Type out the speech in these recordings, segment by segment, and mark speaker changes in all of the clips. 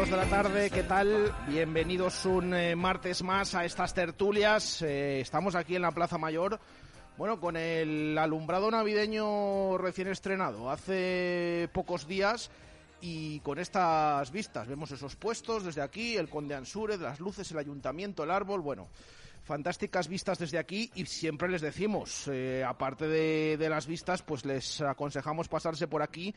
Speaker 1: Minutos de la tarde, ¿qué tal? Bienvenidos un eh, martes más a estas tertulias. Eh, estamos aquí en la Plaza Mayor, bueno, con el alumbrado navideño recién estrenado hace pocos días y con estas vistas. Vemos esos puestos desde aquí, el Conde Ansúrez, las luces, el ayuntamiento, el árbol, bueno. Fantásticas vistas desde aquí y siempre les decimos, eh, aparte de, de las vistas, pues les aconsejamos pasarse por aquí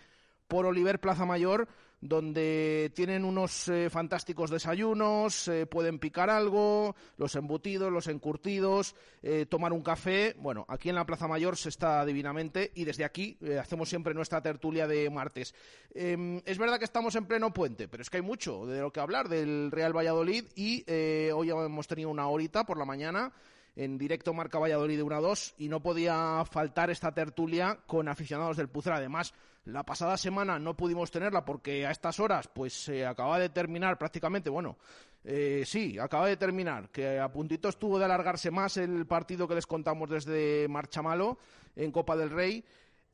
Speaker 1: por Oliver Plaza Mayor, donde tienen unos eh, fantásticos desayunos, eh, pueden picar algo, los embutidos, los encurtidos, eh, tomar un café. Bueno, aquí en la Plaza Mayor se está divinamente y desde aquí eh, hacemos siempre nuestra tertulia de martes. Em, es verdad que estamos en pleno puente, pero es que hay mucho de lo que hablar del Real Valladolid y hoy hemos tenido una horita por la mañana en directo Marca Valladolid de 1 a 2 y no podía faltar esta tertulia con aficionados del Pucera. Además, la pasada semana no pudimos tenerla porque a estas horas pues se acaba de terminar prácticamente, bueno, eh, sí, acaba de terminar, que a puntito estuvo de alargarse más el partido que les contamos desde Marchamalo en Copa del Rey.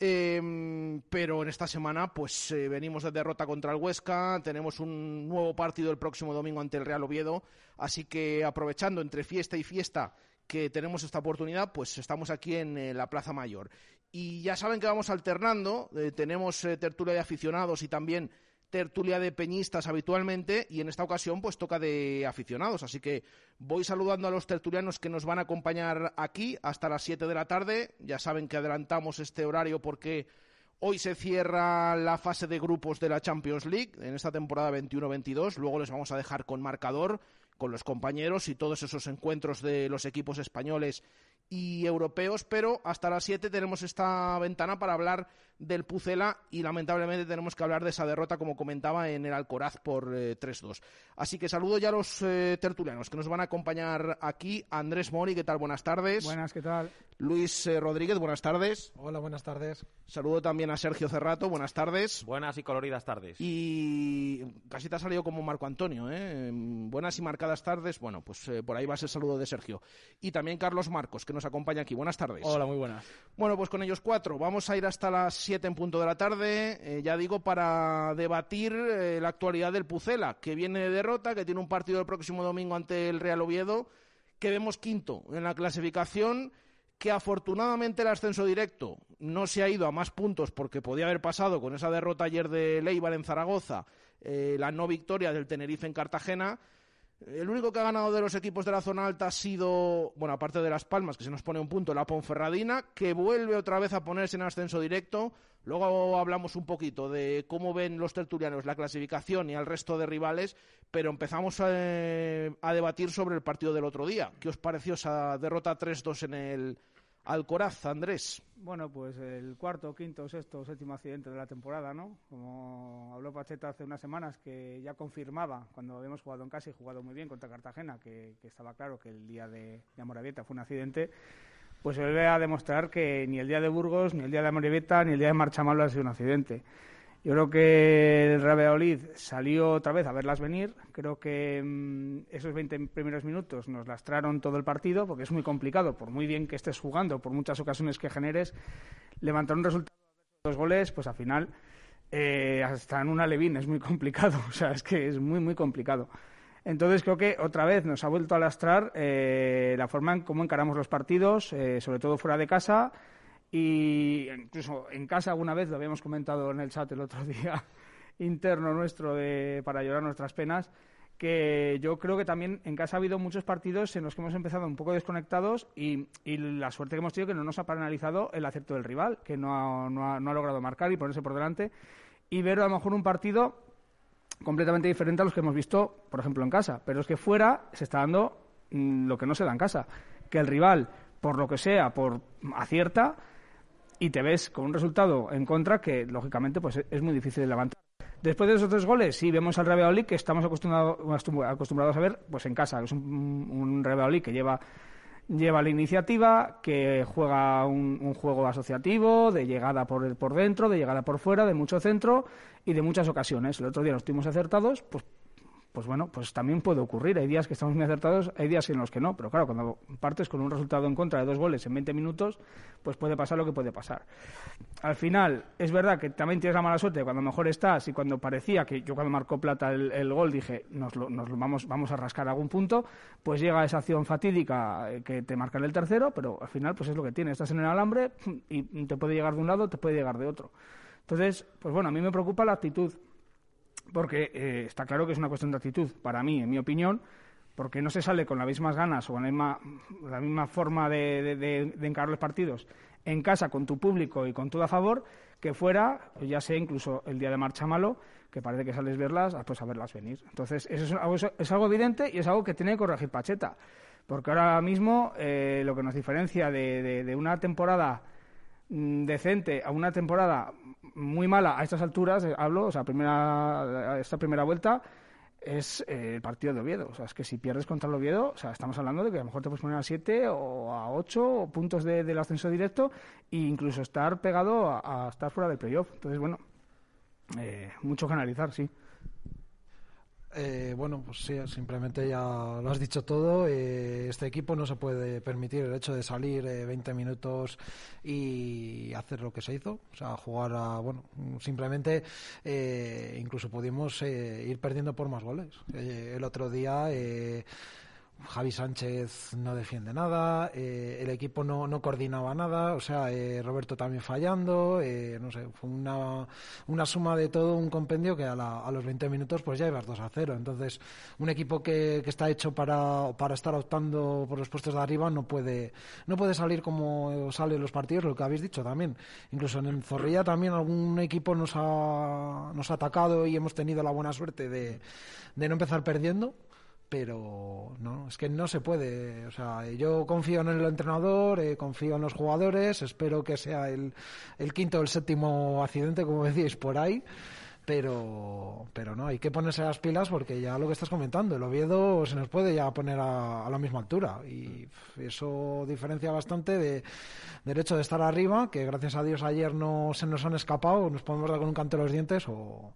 Speaker 1: Eh, pero en esta semana, pues eh, venimos de derrota contra el Huesca, tenemos un nuevo partido el próximo domingo ante el Real Oviedo, así que aprovechando entre fiesta y fiesta que tenemos esta oportunidad, pues estamos aquí en eh, la Plaza Mayor. Y ya saben que vamos alternando, eh, tenemos eh, tertulia de aficionados y también tertulia de peñistas habitualmente y en esta ocasión pues toca de aficionados, así que voy saludando a los tertulianos que nos van a acompañar aquí hasta las 7 de la tarde, ya saben que adelantamos este horario porque hoy se cierra la fase de grupos de la Champions League en esta temporada 21-22, luego les vamos a dejar con marcador con los compañeros y todos esos encuentros de los equipos españoles y europeos, pero hasta las 7 tenemos esta ventana para hablar del Pucela y lamentablemente tenemos que hablar de esa derrota, como comentaba, en el Alcoraz por eh, 3-2. Así que saludo ya a los eh, tertulianos que nos van a acompañar aquí. Andrés Mori, ¿qué tal? Buenas tardes.
Speaker 2: Buenas, ¿qué tal?
Speaker 1: Luis eh, Rodríguez, buenas tardes.
Speaker 2: Hola, buenas tardes.
Speaker 1: Saludo también a Sergio Cerrato, buenas tardes.
Speaker 3: Buenas y coloridas tardes.
Speaker 1: Y casi te ha salido como Marco Antonio, ¿eh? Buenas y marcadas tardes. Bueno, pues eh, por ahí va ese saludo de Sergio. Y también Carlos Marcos, que nos acompaña aquí. Buenas tardes.
Speaker 2: Hola, muy buenas.
Speaker 1: Bueno, pues con ellos cuatro. Vamos a ir hasta las siete en punto de la tarde, eh, ya digo, para debatir eh, la actualidad del Pucela, que viene de derrota, que tiene un partido el próximo domingo ante el Real Oviedo, que vemos quinto en la clasificación, que afortunadamente el ascenso directo no se ha ido a más puntos porque podía haber pasado con esa derrota ayer de Leibar en Zaragoza, eh, la no victoria del Tenerife en Cartagena, El único que ha ganado de los equipos de la zona alta ha sido, bueno, aparte de Las Palmas, que se nos pone un punto, la Ponferradina, que vuelve otra vez a ponerse en ascenso directo. Luego hablamos un poquito de cómo ven los tertulianos la clasificación y al resto de rivales, pero empezamos a, a debatir sobre el partido del otro día. ¿Qué os pareció esa derrota 3-2 en el Alcoraz, Andrés?
Speaker 4: Bueno, pues el cuarto, quinto, sexto, séptimo accidente de la temporada, ¿no? Como habló Pacheta hace unas semanas, que ya confirmaba, cuando habíamos jugado en casa y jugado muy bien contra Cartagena, que, estaba claro que el día de, de Amorabieta fue un accidente, pues se vuelve a demostrar que ni el día de Burgos, ni el día de Amorabieta, ni el día de Marchamalo ha sido un accidente. Yo creo que el Real salió otra vez a verlas venir. Creo que mm, esos 20 primeros minutos nos lastraron todo el partido, porque es muy complicado, por muy bien que estés jugando, por muchas ocasiones que generes, levantar un resultado de dos goles, pues al final eh, hasta en una Levín es muy complicado. O sea, es que es muy, muy complicado. Entonces creo que otra vez nos ha vuelto a lastrar eh, la forma en cómo encaramos los partidos, eh, sobre todo fuera de casa y incluso en casa alguna vez, lo habíamos comentado en el chat el otro día, interno nuestro de, para llorar nuestras penas, que yo creo que también en casa ha habido muchos partidos en los que hemos empezado un poco desconectados y, la suerte que hemos tenido que no nos ha penalizado el acepto del rival, que no ha, no, ha, no ha logrado marcar y ponerse por delante, y ver a lo mejor un partido completamente diferente a los que hemos visto, por ejemplo, en casa. Pero es que fuera se está dando mm, lo que no se da en casa, que el rival, por lo que sea, por acierta, y te ves con un resultado en contra que, lógicamente, pues es muy difícil de levantar. Después de esos tres goles, sí, vemos al Real que estamos acostumbrados a ver pues en casa. Es un, un que lleva, lleva la iniciativa, que juega un, juego asociativo, de llegada por, por dentro, de llegada por fuera, de mucho centro y de muchas ocasiones. El otro día los tuvimos acertados, pues pues bueno, pues también puede ocurrir. Hay días que estamos muy acertados, hay días en los que no. Pero claro, cuando partes con un resultado en contra de dos goles en 20 minutos, pues puede pasar lo que puede pasar. Al final, es verdad que también tienes la mala suerte cuando mejor estás y cuando parecía que yo cuando marcó Plata el, gol dije, nos lo, nos vamos, vamos a rascar algún punto, pues llega esa acción fatídica eh, que te marca el tercero, pero al final pues es lo que tiene. Estás en el alambre y te puede llegar de un lado, te puede llegar de otro. Entonces, pues bueno, a mí me preocupa la actitud porque eh, está claro que es una cuestión de actitud, para mí, en mi opinión, porque no se sale con las mismas ganas o con la misma, la misma forma de, de, encarar los partidos en casa con tu público y con todo a favor que fuera, ya sea incluso el día de marcha malo, que parece que sales verlas, pues a verlas venir. Entonces, eso es algo, es algo evidente y es algo que tiene que corregir Pacheta. Porque ahora mismo eh, lo que nos diferencia de una temporada decente a una temporada muy mala a estas alturas, eh, hablo, o sea, primera, esta primera vuelta es eh, el partido de Oviedo. O sea, es que si pierdes contra el Oviedo, o sea, estamos hablando de que a lo mejor te puedes poner a 7 o a 8 puntos del ascenso directo e incluso estar pegado a, estar fuera del playoff. Entonces, bueno, eh, mucho que analizar, sí.
Speaker 2: Eh, bueno, pues sí, simplemente ya lo has dicho todo. Eh, este equipo no se puede permitir el hecho de salir 20 eh, minutos y hacer lo que se hizo. O sea, jugar a. Bueno, simplemente incluso pudimos ir perdiendo por más goles. el otro día Javi Sánchez no defiende nada, eh, el equipo no, no, coordinaba nada, o sea, eh, Roberto también fallando, eh, no sé, fue una, una, suma de todo, un compendio que a, a, los 20 minutos pues ya ibas 2 a 0. Entonces, un equipo que, que está hecho para, para, estar optando por los puestos de arriba no puede, no puede salir como salen los partidos, lo que habéis dicho también. Incluso en Zorrilla también algún equipo nos ha, nos ha atacado y hemos tenido la buena suerte de, de no empezar perdiendo pero no, es que no se puede. O sea, yo confío en el entrenador, eh, confío en los jugadores, espero que sea el, el quinto o el séptimo accidente, como decís, por ahí. Pero, pero no, hay que ponerse las pilas porque ya lo que estás comentando, el Oviedo se nos puede ya poner a, a la misma altura y eso diferencia bastante de, del hecho de estar arriba, que gracias a Dios ayer no se nos han escapado, nos podemos dar con un canto de los dientes o,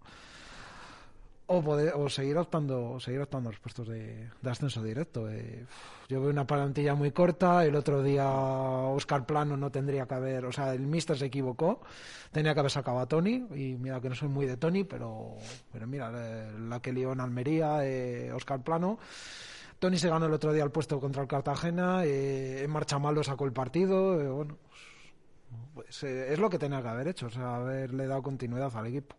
Speaker 2: o, poder, o seguir optando seguir optando los puestos de, ascenso directo eh, yo veo una plantilla muy corta el otro día Oscar Plano no tendría que haber o sea el mister se equivocó tenía que haber sacado a Tony y mira que no soy muy de Tony pero pero mira la que lió en Almería eh, Oscar Plano. Tony se ganó el otro día el puesto contra el Cartagena eh, en marcha malo sacó el partido eh, bueno pues, es lo que tenía que haber hecho o sea haberle dado continuidad al equipo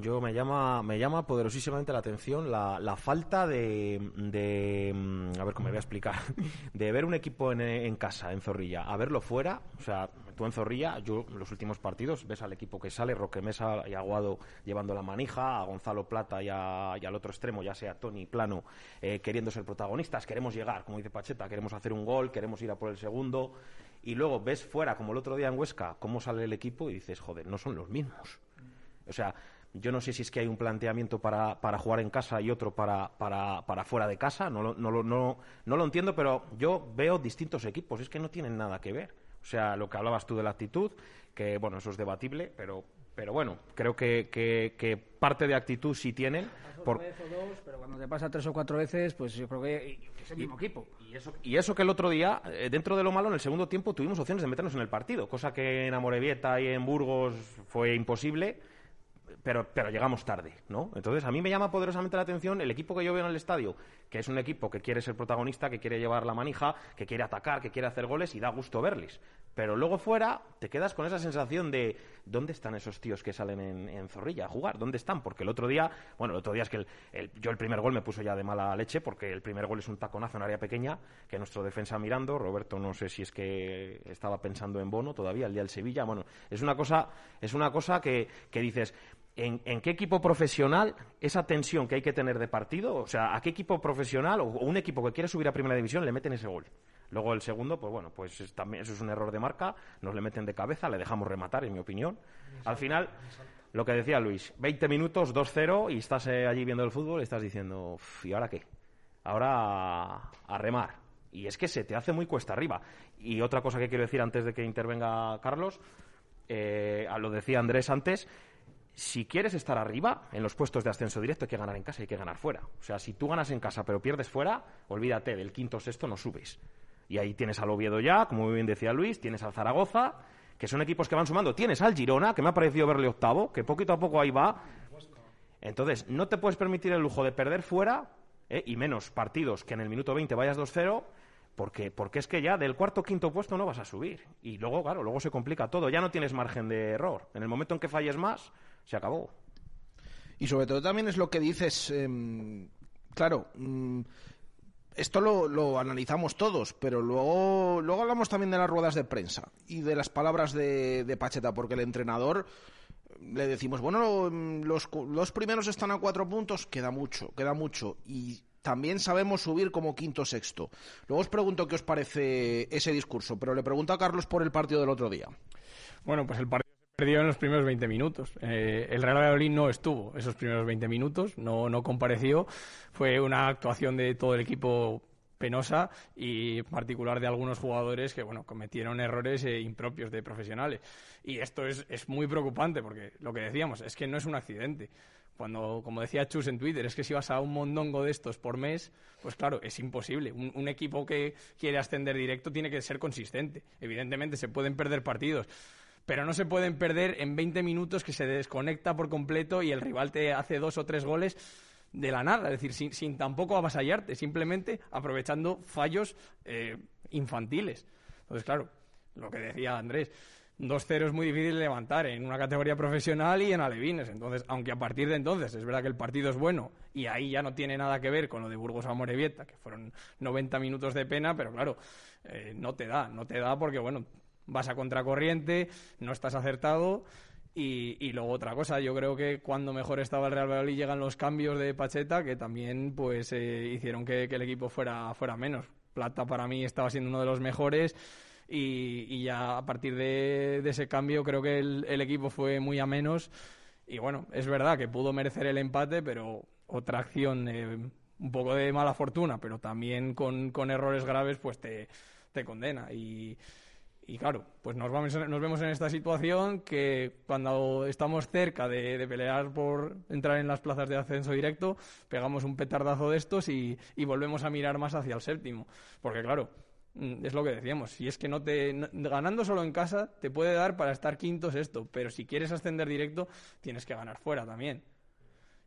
Speaker 3: Yo me llama, me llama poderosísimamente la atención la, la falta de, de, mm, a ver cómo me voy a explicar, de ver un equipo en, en casa, en Zorrilla, a verlo fuera, o sea, tú en Zorrilla, yo en los últimos partidos ves al equipo que sale, Roque Mesa y Aguado llevando la manija, a Gonzalo Plata y, a- y al otro extremo, ya sea Tony Plano, eh, queriendo ser protagonistas, queremos llegar, como dice Pacheta, queremos hacer un gol, queremos ir a por el segundo, y luego ves fuera, como el otro día en Huesca, cómo sale el equipo y dices, joder, no son los mismos. O sea, yo no sé si es que hay un planteamiento para, para jugar en casa y otro para, para, para fuera de casa, no lo, no, lo, no, no lo entiendo, pero yo veo distintos equipos, es que no tienen nada que ver. O sea, lo que hablabas tú de la actitud, que bueno, eso es debatible, pero, pero bueno, creo que, que, que parte de actitud sí tienen. Por...
Speaker 4: Vez o dos, pero cuando te pasa tres o cuatro veces, pues yo creo que es el mismo equipo.
Speaker 3: Y eso, y eso que el otro día, eh, dentro de lo malo, en el segundo tiempo tuvimos opciones de meternos en el partido, cosa que en Amorebieta y en Burgos fue imposible, pero, pero llegamos tarde, ¿no? Entonces, a mí me llama poderosamente la atención el equipo que yo veo en el estadio, que es un equipo que quiere ser protagonista, que quiere llevar la manija, que quiere atacar, que quiere hacer goles y da gusto verles. Pero luego fuera te quedas con esa sensación de ¿dónde están esos tíos que salen en, Zorrilla a jugar? ¿Dónde están? Porque el otro día, bueno, el otro día es que el- yo el primer gol me puso ya de mala leche porque el primer gol es un taconazo en área pequeña que nuestro defensa mirando, Roberto no sé si es que estaba pensando en Bono todavía el día del Sevilla, bueno, es una cosa, es una cosa que, que dices, ¿En, en qué equipo profesional esa tensión que hay que tener de partido? O sea, ¿a qué equipo profesional o, o un equipo que quiere subir a primera división le meten ese gol? Luego el segundo, pues bueno, pues es- también eso es un error de marca, nos le meten de cabeza, le dejamos rematar, en mi opinión. Al final, lo que decía Luis, 20 minutos, 2-0 y estás eh, allí viendo el fútbol y estás diciendo, "Uf, ¿y ahora qué? Ahora a, a remar. Y es que se te hace muy cuesta arriba. Y otra cosa que quiero decir antes de que intervenga Carlos, eh, lo decía Andrés antes, si quieres estar arriba en los puestos de ascenso directo hay que ganar en casa y hay que ganar fuera. O sea, si tú ganas en casa pero pierdes fuera, olvídate, del quinto o sexto no subes. Y ahí tienes al Oviedo ya, como muy bien decía Luis, tienes al Zaragoza, que son equipos que van sumando. Tienes al Girona, que me ha parecido verle octavo, que poquito a poco ahí va. Entonces, no te puedes permitir el lujo de perder fuera, ¿eh? y menos partidos que en el minuto 20 vayas 2-0, porque, porque es que ya del cuarto o quinto puesto no vas a subir. Y luego, claro, luego se complica todo. Ya no tienes margen de error. En el momento en que falles más, se acabó.
Speaker 1: Y sobre todo también es lo que dices, em, claro, mm, esto lo, lo analizamos todos, pero luego, luego hablamos también de las ruedas de prensa y de las palabras de, de Pacheta, porque el entrenador le decimos, bueno, mm, los, los primeros están a cuatro puntos, queda mucho, queda mucho. Y también sabemos subir como quinto sexto. Luego os pregunto qué os parece ese discurso, pero le pregunto a Carlos por el partido del otro día.
Speaker 5: Bueno, pues el partido se perdió en los primeros 20 minutos. Eh, el Real Valladolid no estuvo esos primeros 20 minutos, no, no compareció. Fue una actuación de todo el equipo penosa y en particular de algunos jugadores que bueno cometieron errores eh, impropios de profesionales y esto es, es muy preocupante porque lo que decíamos es que no es un accidente cuando como decía Chus en Twitter es que si vas a un mondongo de estos por mes pues claro es imposible un, un equipo que quiere ascender directo tiene que ser consistente evidentemente se pueden perder partidos pero no se pueden perder en 20 minutos que se desconecta por completo y el rival te hace dos o tres goles de la nada, es decir, sin, sin tampoco avasallarte, simplemente aprovechando fallos eh, infantiles. Entonces, claro, lo que decía Andrés, 2-0 es muy difícil levantar en una categoría profesional y en alevines. Entonces, aunque a partir de entonces es verdad que el partido es bueno y ahí ya no tiene nada que ver con lo de Burgos a Morevieta, que fueron 90 minutos de pena, pero claro, eh, no te da, no te da porque, bueno, vas a contracorriente, no estás acertado. Y, y luego otra cosa, yo creo que cuando mejor estaba el Real Valladolid llegan los cambios de Pacheta que también pues eh, hicieron que, que el equipo fuera, fuera menos. Plata para mí estaba siendo uno de los mejores y, ya a partir de, ese cambio creo que el, equipo fue muy a menos y bueno, es verdad que pudo merecer el empate, pero otra acción un poco de mala fortuna, pero también con, con errores graves pues te, te condena y... Y claro, pues nos, vamos, nos vemos en esta situación que cuando estamos cerca de, pelear por entrar en las plazas de ascenso directo, pegamos un petardazo de estos y, volvemos a mirar más hacia el séptimo. Porque claro, es lo que decíamos, si es que no te no- ganando solo en casa te puede dar para estar quinto sexto, pero si quieres ascender directo tienes que ganar fuera también.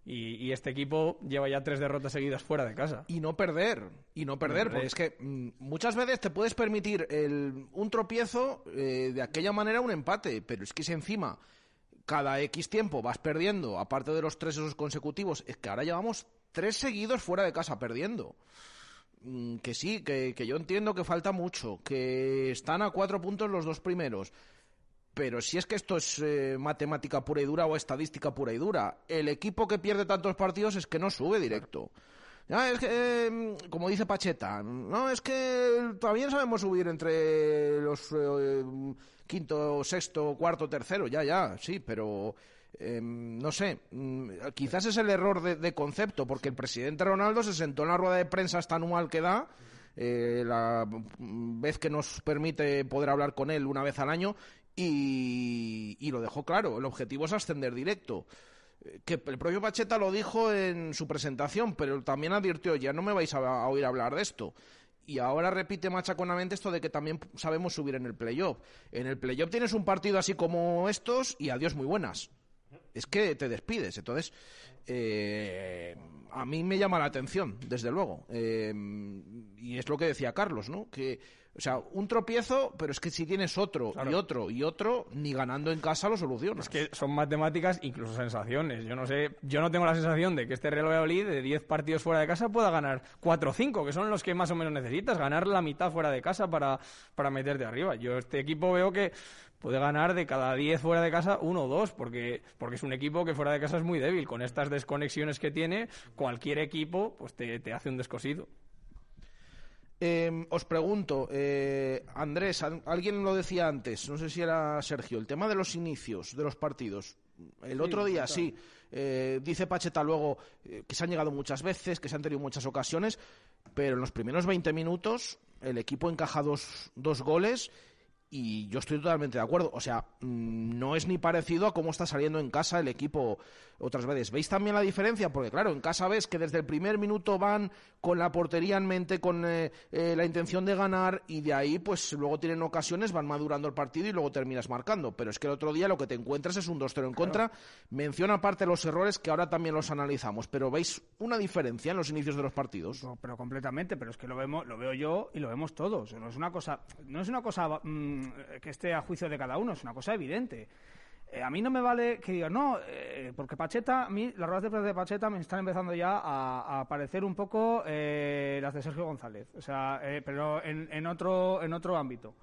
Speaker 5: Y, y este equipo lleva ya tres derrotas seguidas fuera de casa.
Speaker 1: Y no perder, y no perder,
Speaker 5: No
Speaker 1: porque es que mm, muchas veces te puedes permitir el- un tropiezo, eh, de aquella manera un empate, pero es que si encima cada X tiempo vas perdiendo, aparte de los tres esos consecutivos, es que ahora llevamos tres seguidos fuera de casa perdiendo. Mm, Que sí, que, que yo entiendo que falta mucho, que están a cuatro puntos los dos primeros. Pero si es que esto es eh, matemática pura y dura o estadística pura y dura, el equipo que pierde tantos partidos es que no sube directo. Ya, es que, eh, como dice Pacheta, no, es que todavía sabemos subir entre los eh, quinto, sexto, cuarto, tercero, ya, ya, sí, pero eh, no sé, mm, quizás es el error de, concepto, porque el presidente Ronaldo se sentó en la rueda de prensa esta anual que da, eh, la vez que nos permite poder hablar con él una vez al año, y, y lo dejó claro, el objetivo es ascender directo Eh, que el propio Pacheta lo dijo en su presentación, pero también advirtió, ya no me vais a, a oír hablar de esto. Y ahora repite machaconamente esto de que también sabemos subir en el playoff. En el playoff tienes un partido así como estos y adiós muy buenas. Es que te despides. Entonces, eh, a mí me llama la atención, desde luego. Eh, y es lo que decía Carlos, ¿no? Que, o sea, un tropiezo, pero es que si tienes otro y otro y otro, ni ganando en casa lo solucionas.
Speaker 5: Es que son matemáticas, incluso sensaciones. Yo no sé, yo no tengo la sensación de que este Real Valladolid de 10 partidos fuera de casa pueda ganar 4 o 5, que son los que más o menos necesitas, ganar la mitad fuera de casa para, para meterte arriba. Yo este equipo veo que puede ganar de cada 10 fuera de casa uno o dos, porque, porque es un equipo que fuera de casa es muy débil. Con estas desconexiones que tiene, cualquier equipo pues te, te hace un descosido.
Speaker 1: Eh, os pregunto, eh, Andrés, al- alguien lo decía antes, no sé si era Sergio, el tema de los inicios de los partidos. El
Speaker 4: Sí,
Speaker 1: otro día, sí, eh, dice Pacheta luego eh, que se han llegado muchas veces, que se han tenido muchas ocasiones, pero en los primeros 20 minutos el equipo encaja dos, dos goles y yo estoy totalmente de acuerdo. O sea, mm, no es ni parecido a cómo está saliendo en casa el equipo otras veces. ¿Veis también la diferencia? Porque claro, en casa ves que desde el primer minuto van con la portería en mente, con eh, eh, la intención de ganar y de ahí pues luego tienen ocasiones, van madurando el partido y luego terminas marcando. Pero es que el otro día lo que te encuentras es un 2-0 en contra. Menciona aparte los errores que ahora también los analizamos. Pero ¿veis una diferencia en los inicios de los partidos?
Speaker 4: No, pero completamente, pero es que lo vemos, lo veo yo y lo vemos todos. No es una cosa, no es una cosa mm, que esté a juicio de cada uno, es una cosa evidente. Eh, a mí no me vale que diga no, eh, porque Pacheta, a mí las ruedas de prensa de Pacheta me están empezando ya a, a parecer un poco eh, las de Sergio González, o sea, eh, pero en, en otro en otro ámbito.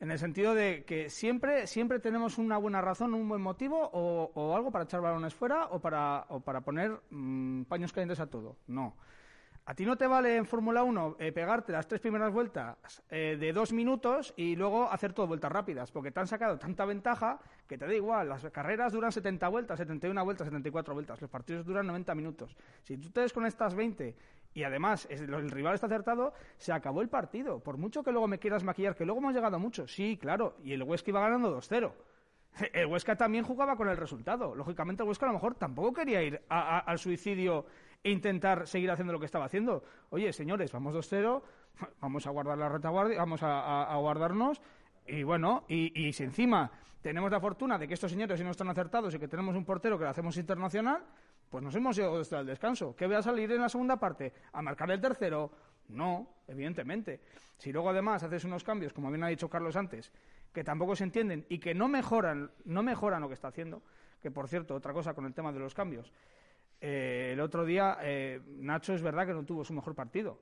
Speaker 4: En el sentido de que siempre, siempre tenemos una buena razón, un buen motivo o, o algo para echar balones fuera o para, o para poner mm, paños calientes a todo. No. A ti no te vale en Fórmula 1 eh, pegarte las tres primeras vueltas eh, de dos minutos y luego hacer todo vueltas rápidas, porque te han sacado tanta ventaja que te da igual. Las carreras duran 70 vueltas, 71 vueltas, 74 vueltas. Los partidos duran 90 minutos. Si tú te desconectas 20 y además el rival está acertado, se acabó el partido. Por mucho que luego me quieras maquillar, que luego hemos llegado mucho. Sí, claro. Y el Huesca iba ganando 2-0. El Huesca también jugaba con el resultado. Lógicamente, el Huesca a lo mejor tampoco quería ir a- a- al suicidio e intentar seguir haciendo lo que estaba haciendo. Oye, señores, vamos 2-0, vamos a guardar la retaguardia, vamos a, guardarnos. Y bueno, y, y si encima tenemos la fortuna de que estos señores no están acertados y que tenemos un portero que lo hacemos internacional, pues nos hemos ido hasta el descanso. ¿Qué voy a salir en la segunda parte? ¿A marcar el tercero? No, evidentemente. Si luego además haces unos cambios, como bien ha dicho Carlos antes, que tampoco se entienden y que no mejoran, no mejoran lo que está haciendo, que por cierto, otra cosa con el tema de los cambios. Eh, el otro día eh, Nacho es verdad que no tuvo su mejor partido,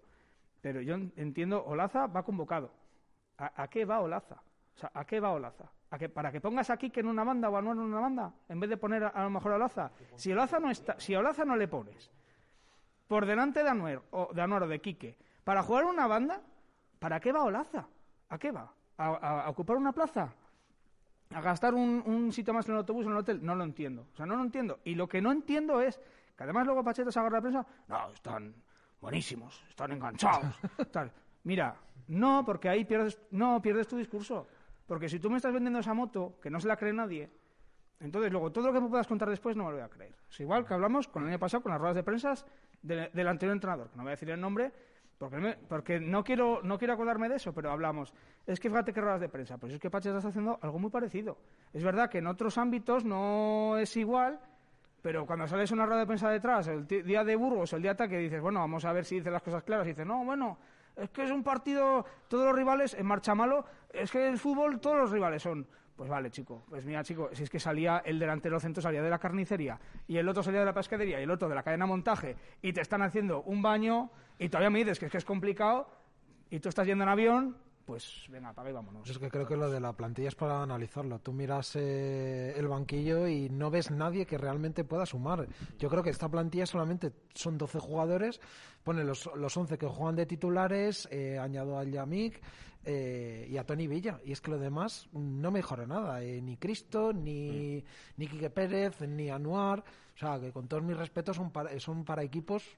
Speaker 4: pero yo en- entiendo, Olaza va convocado. ¿A, a qué va Olaza? O sea, ¿a qué va Olaza? ¿A que, ¿Para que pongas aquí que en una banda o a en una banda? En vez de poner a, a lo mejor a Olaza. Si Olaza no está, si a Olaza no le pones por delante de Anuar o de, Anuar o de Quique para jugar una banda, ¿para qué va Olaza? ¿A qué va? ¿A, a- a ocupar una plaza? ¿A gastar un, un sitio más en el autobús o en el hotel? No lo entiendo. O sea, no lo entiendo. Y lo que no entiendo es que además luego Pacheta se agarra la prensa, no, están buenísimos, están enganchados. tal. Mira, no, porque ahí pierdes, no, pierdes tu discurso. Porque si tú me estás vendiendo esa moto, que no se la cree nadie, entonces luego todo lo que me puedas contar después no me lo voy a creer. Es igual que hablamos con el año pasado con las ruedas de prensa de- del anterior entrenador, que no voy a decir el nombre, porque, me- porque no, quiero, no quiero acordarme de eso, pero hablamos. Es que fíjate qué ruedas de prensa, pues es que Pacheta está haciendo algo muy parecido. Es verdad que en otros ámbitos no es igual, pero cuando sales una rueda de prensa detrás, el día de Burgos, el día de ataque, dices, bueno, vamos a ver si dice las cosas claras. Y dices, no, bueno, es que es un partido, todos los rivales en marcha malo, es que el fútbol todos los rivales son. Pues vale, chico. Pues mira, chico, si es que salía el delantero centro, salía de la carnicería, y el otro salía de la pescadería, y el otro de la cadena montaje, y te están haciendo un baño, y todavía me dices que es que es complicado, y tú estás yendo en avión, pues venga, apaga y vámonos.
Speaker 2: Es que creo que lo de la plantilla es para analizarlo. Tú miras eh, el banquillo y no ves nadie que realmente pueda sumar. Yo creo que esta plantilla solamente son 12 jugadores, pone los, los 11 que juegan de titulares, eh, añado al Yamik eh, y a Tony Villa. Y es que lo demás no mejora nada. eh, ni Cristo, ni, ni Quique Pérez, ni Anuar. O sea, que con todos mis respetos son para, son para equipos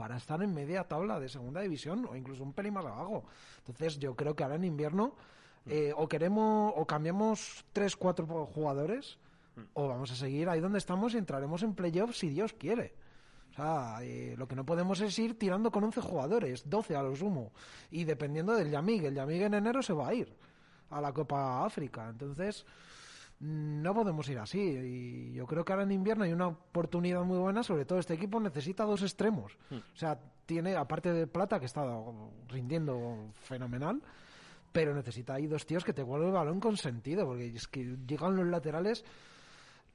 Speaker 2: para estar en media tabla de segunda división o incluso un pelín más abajo. Entonces yo creo que ahora en invierno eh, o queremos o cambiamos tres, cuatro jugadores o vamos a seguir ahí donde estamos y entraremos en playoffs si Dios quiere. O sea, eh, lo que no podemos es ir tirando con 11 jugadores, 12 a lo sumo. Y dependiendo del Yamig, el Yamig en enero se va a ir a la Copa África. Entonces, mm, no podemos ir así. Y yo creo que ahora en invierno hay una oportunidad muy buena. Sobre todo, este equipo necesita dos extremos. O sea, tiene, aparte de Plata, que está rindiendo fenomenal, pero necesita ahí dos tíos que te vuelvan el balón con sentido. Porque es que llegan los laterales.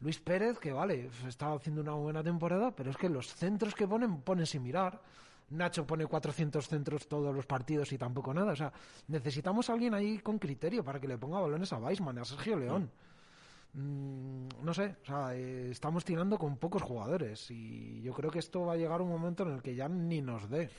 Speaker 2: Luis Pérez, que vale, está haciendo una buena temporada, pero es que los centros que ponen, ponen sin mirar. Nacho pone 400 centros todos los partidos y tampoco nada. O sea, necesitamos a alguien ahí con criterio para que le ponga balones a Weisman, a Sergio León. Mm, no sé, o sea, eh, estamos tirando con pocos jugadores y yo creo que esto va a llegar un momento en el que ya ni nos dé.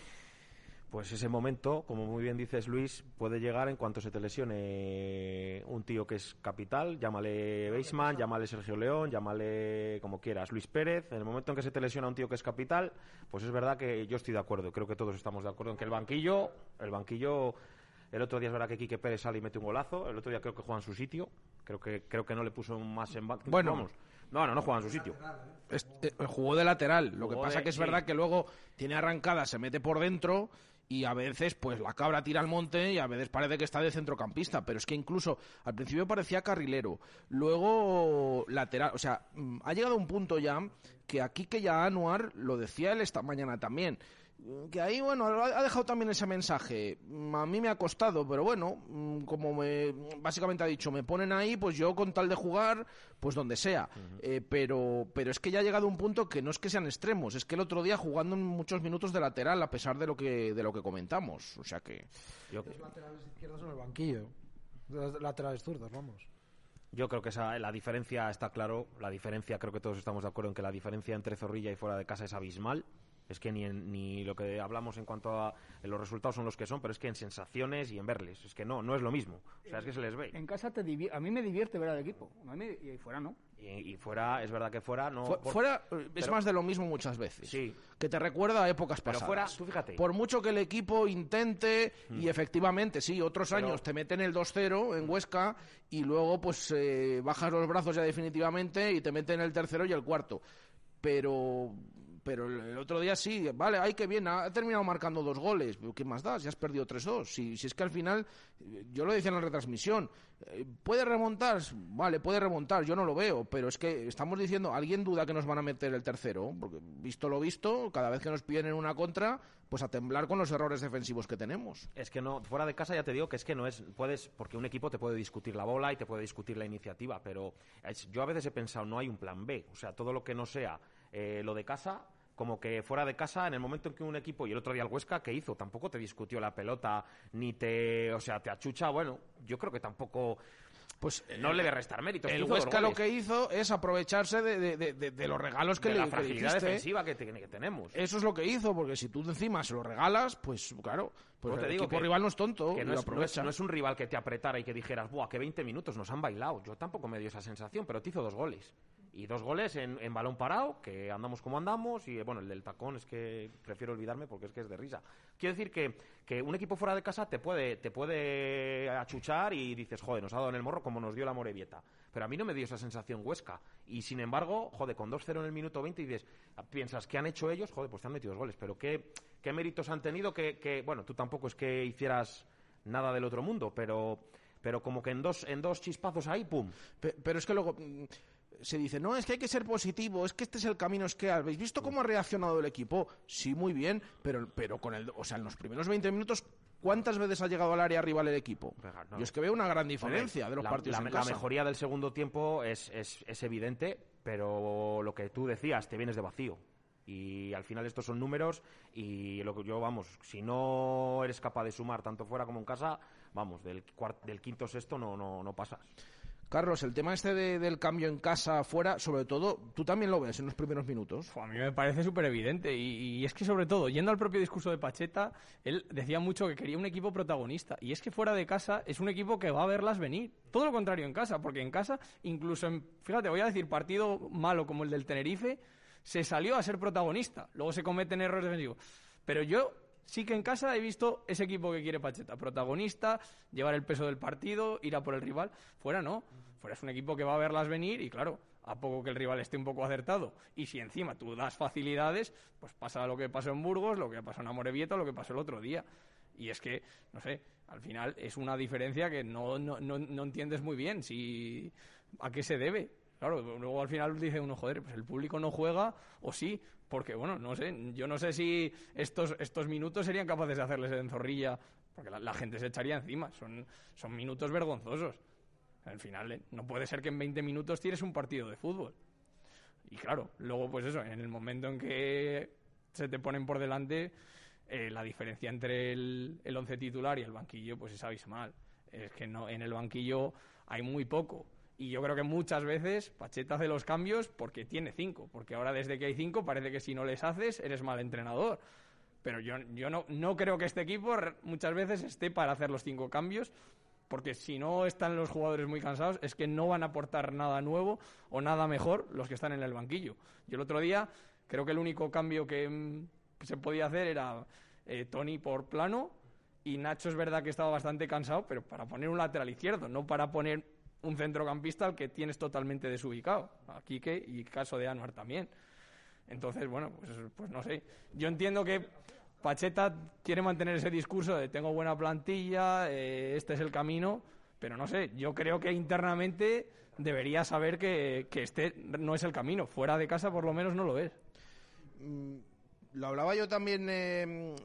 Speaker 3: Pues ese momento, como muy bien dices Luis, puede llegar en cuanto se te lesione un tío que es capital, llámale Beisman, llámale Sergio León, llámale como quieras, Luis Pérez. En el momento en que se te lesiona un tío que es capital, pues es verdad que yo estoy de acuerdo, creo que todos estamos de acuerdo en que el banquillo, el banquillo, el otro día es verdad que Quique Pérez sale y mete un golazo, el otro día creo que juega en su sitio, creo que creo que no le puso más en
Speaker 1: Bueno.
Speaker 3: vamos. No, no, no juega en su sitio.
Speaker 1: Este, jugó de lateral. Lo que pasa
Speaker 3: de-
Speaker 1: que es
Speaker 3: sí.
Speaker 1: verdad que luego tiene arrancada, se mete por dentro y a veces pues la cabra tira al monte y a veces parece que está de centrocampista, pero es que incluso al principio parecía carrilero, luego lateral, o sea, mm, ha llegado un punto ya que aquí que ya Anuar lo decía él esta mañana también. Mm, Que ahí, bueno, ha ha dejado también ese mensaje. Mm, A mí me ha costado, pero bueno, mm, como me, básicamente ha dicho, me ponen ahí, pues yo con tal de jugar, pues donde sea. Eh, pero, pero es que ya ha llegado un punto que no es que sean extremos, es que el otro día jugando en muchos minutos de lateral, a pesar de lo que, de lo que comentamos. O sea que.
Speaker 2: Los laterales izquierdos en el banquillo. Los laterales zurdos, vamos.
Speaker 3: Yo creo que esa, la diferencia está claro. La diferencia, creo que todos estamos de acuerdo en que la diferencia entre Zorrilla y fuera de casa es abismal. Es que ni, en- ni lo que hablamos en cuanto a los resultados son los que son, pero es que en sensaciones y en verles. Es que no, no es lo mismo. O sea, es que se les ve.
Speaker 4: En casa te divi- a mí me divierte ver al equipo. A mí y fuera no.
Speaker 3: Y, y fuera, es verdad que fuera no.
Speaker 1: Fu-
Speaker 3: por-
Speaker 1: fuera eh, es
Speaker 3: pero-
Speaker 1: más de lo mismo muchas veces.
Speaker 3: Sí.
Speaker 1: Que te recuerda a épocas
Speaker 3: Pero
Speaker 1: pasadas.
Speaker 3: fuera, tú fíjate.
Speaker 1: Por mucho que el equipo intente, y efectivamente, sí, otros
Speaker 3: Pero-
Speaker 1: años te meten el 2-0 en Huesca y luego pues eh, bajas los brazos ya definitivamente y te meten el tercero y el cuarto. Pero pero el otro día sí, vale, ay, que bien, ha terminado marcando dos goles. ¿Qué más da? Si has perdido 3-2. Si, si es que al final, eh, yo lo decía en la retransmisión, eh, ¿puede remontar? Vale, puede remontar, yo no lo veo, pero es que estamos diciendo, ¿alguien duda que nos van a meter el tercero? Porque visto lo visto, cada vez que nos piden en una contra, pues a temblar con los errores defensivos que tenemos.
Speaker 3: Es que no, fuera de casa ya te digo que es que no es, puedes, porque un equipo te puede discutir la bola y te puede discutir la iniciativa, pero yo a veces he pensado, no hay un plan B, o sea, todo lo que no sea eh, lo de casa, como que fuera de casa, en el momento en que un equipo, y el otro día el Huesca, ¿qué hizo? Tampoco te discutió la pelota, ni te, o sea, te achucha, bueno, yo creo que tampoco,
Speaker 1: pues
Speaker 3: no le debe restar méritos.
Speaker 1: El Huesca lo que hizo es aprovecharse de, de- de- de- de los regalos que
Speaker 3: de
Speaker 1: le
Speaker 3: la fragilidad defensiva que, te- que tenemos.
Speaker 1: Eso es lo que hizo, porque si tú encima se lo regalas, pues claro, pues
Speaker 3: No te
Speaker 1: el
Speaker 3: digo
Speaker 1: equipo
Speaker 3: que-
Speaker 1: rival no es tonto
Speaker 3: que no
Speaker 1: lo
Speaker 3: es, no, es,
Speaker 1: aprovecha.
Speaker 3: no es un rival que te apretara y que dijeras, ¡buah, que 20 minutos nos han bailado! Yo tampoco me dio esa sensación, pero te hizo dos goles. Y dos goles en, en balón parado, que andamos como andamos, y bueno, el del tacón es que prefiero olvidarme porque es que es de risa. Quiero decir que, que un equipo fuera de casa te puede, te puede achuchar y dices, joder, nos ha dado en el morro como nos dio la Morevieta. Pero a mí no me dio esa sensación Huesca. Y sin embargo, joder, con 2-0 en el minuto 20 y dices, piensas, ¿qué han hecho ellos? Joder, pues te han metido dos goles. Pero ¿qué, qué méritos han tenido? Que, que, bueno, tú tampoco es que hicieras nada del otro mundo, pero, pero como que en dos, en dos chispazos ahí, ¡pum!
Speaker 1: Pe- Pero es que luego mm, se dice, no, es que hay que ser positivo, es que este es el camino, es que habéis visto cómo ha reaccionado el equipo. Sí, muy bien, pero, pero con el, o sea, en los primeros 20 minutos ¿Cuántas veces ha llegado al área rival el equipo? Yo es que veo una gran diferencia de los
Speaker 3: la,
Speaker 1: partidos
Speaker 3: la,
Speaker 1: en casa.
Speaker 3: La mejoría del segundo tiempo es, es, es evidente, pero lo que tú decías, te vienes de vacío. Y al final estos son números y lo que yo, vamos, si no eres capaz de sumar tanto fuera como en casa, vamos, del, del quinto sexto no, no, no pasas.
Speaker 1: Carlos, el tema este de- del cambio en casa fuera, sobre todo, tú también lo ves en los primeros minutos.
Speaker 5: A mí me parece súper evidente. Y, y es que, sobre todo, yendo al propio discurso de Pacheta, él decía mucho que quería un equipo protagonista. Y es que fuera de casa es un equipo que va a verlas venir. Todo lo contrario en casa, porque en casa, incluso en, fíjate, voy a decir, partido malo como el del Tenerife, se salió a ser protagonista. Luego se cometen errores. Pero yo sí que en casa he visto ese equipo que quiere Pacheta. Protagonista, llevar el peso del partido, ir a por el rival. Fuera no. Fuera es un equipo que va a verlas venir y claro, a poco que el rival esté un poco acertado. Y si encima tú das facilidades, pues pasa lo que pasó en Burgos, lo que pasó en Amorebieta, lo que pasó el otro día. Y es que, no sé, al final es una diferencia que no, no, no, no entiendes muy bien si a qué se debe. Claro, luego al final dice uno, joder, pues el público no juega, o sí, porque bueno, no sé, yo no sé si estos, estos minutos serían capaces de hacerles en zorrilla, porque la, gente se echaría encima, son, son minutos vergonzosos. Al final, eh, no puede ser que en 20 minutos tires un partido de fútbol. Y claro, luego pues eso, en el momento en que se te ponen por delante, eh, la diferencia entre el, el once titular y el banquillo pues es abismal. Es que no, en el banquillo hay muy poco. Y yo creo que muchas veces Pacheta hace los cambios porque tiene cinco. Porque ahora desde que hay cinco parece que si no les haces eres mal entrenador. Pero yo, yo no, no creo que este equipo muchas veces esté para hacer los cinco cambios. Porque si no están los jugadores muy cansados, es que no van a aportar nada nuevo o nada mejor los que están en el banquillo. Yo el otro día creo que el único cambio que mm, se podía hacer era eh, Tony por plano y Nacho es verdad que estaba bastante cansado, pero para poner un lateral izquierdo, no para poner un centrocampista al que tienes totalmente desubicado. A Quique y caso de Anuar también. Entonces, bueno, pues, pues no sé. Yo entiendo que Pacheta quiere mantener ese discurso de tengo buena plantilla, eh, este es el camino, pero no sé, yo creo que internamente debería saber que, que este no es el camino. Fuera de casa por lo menos no lo es.
Speaker 1: Mm, lo hablaba yo también eh,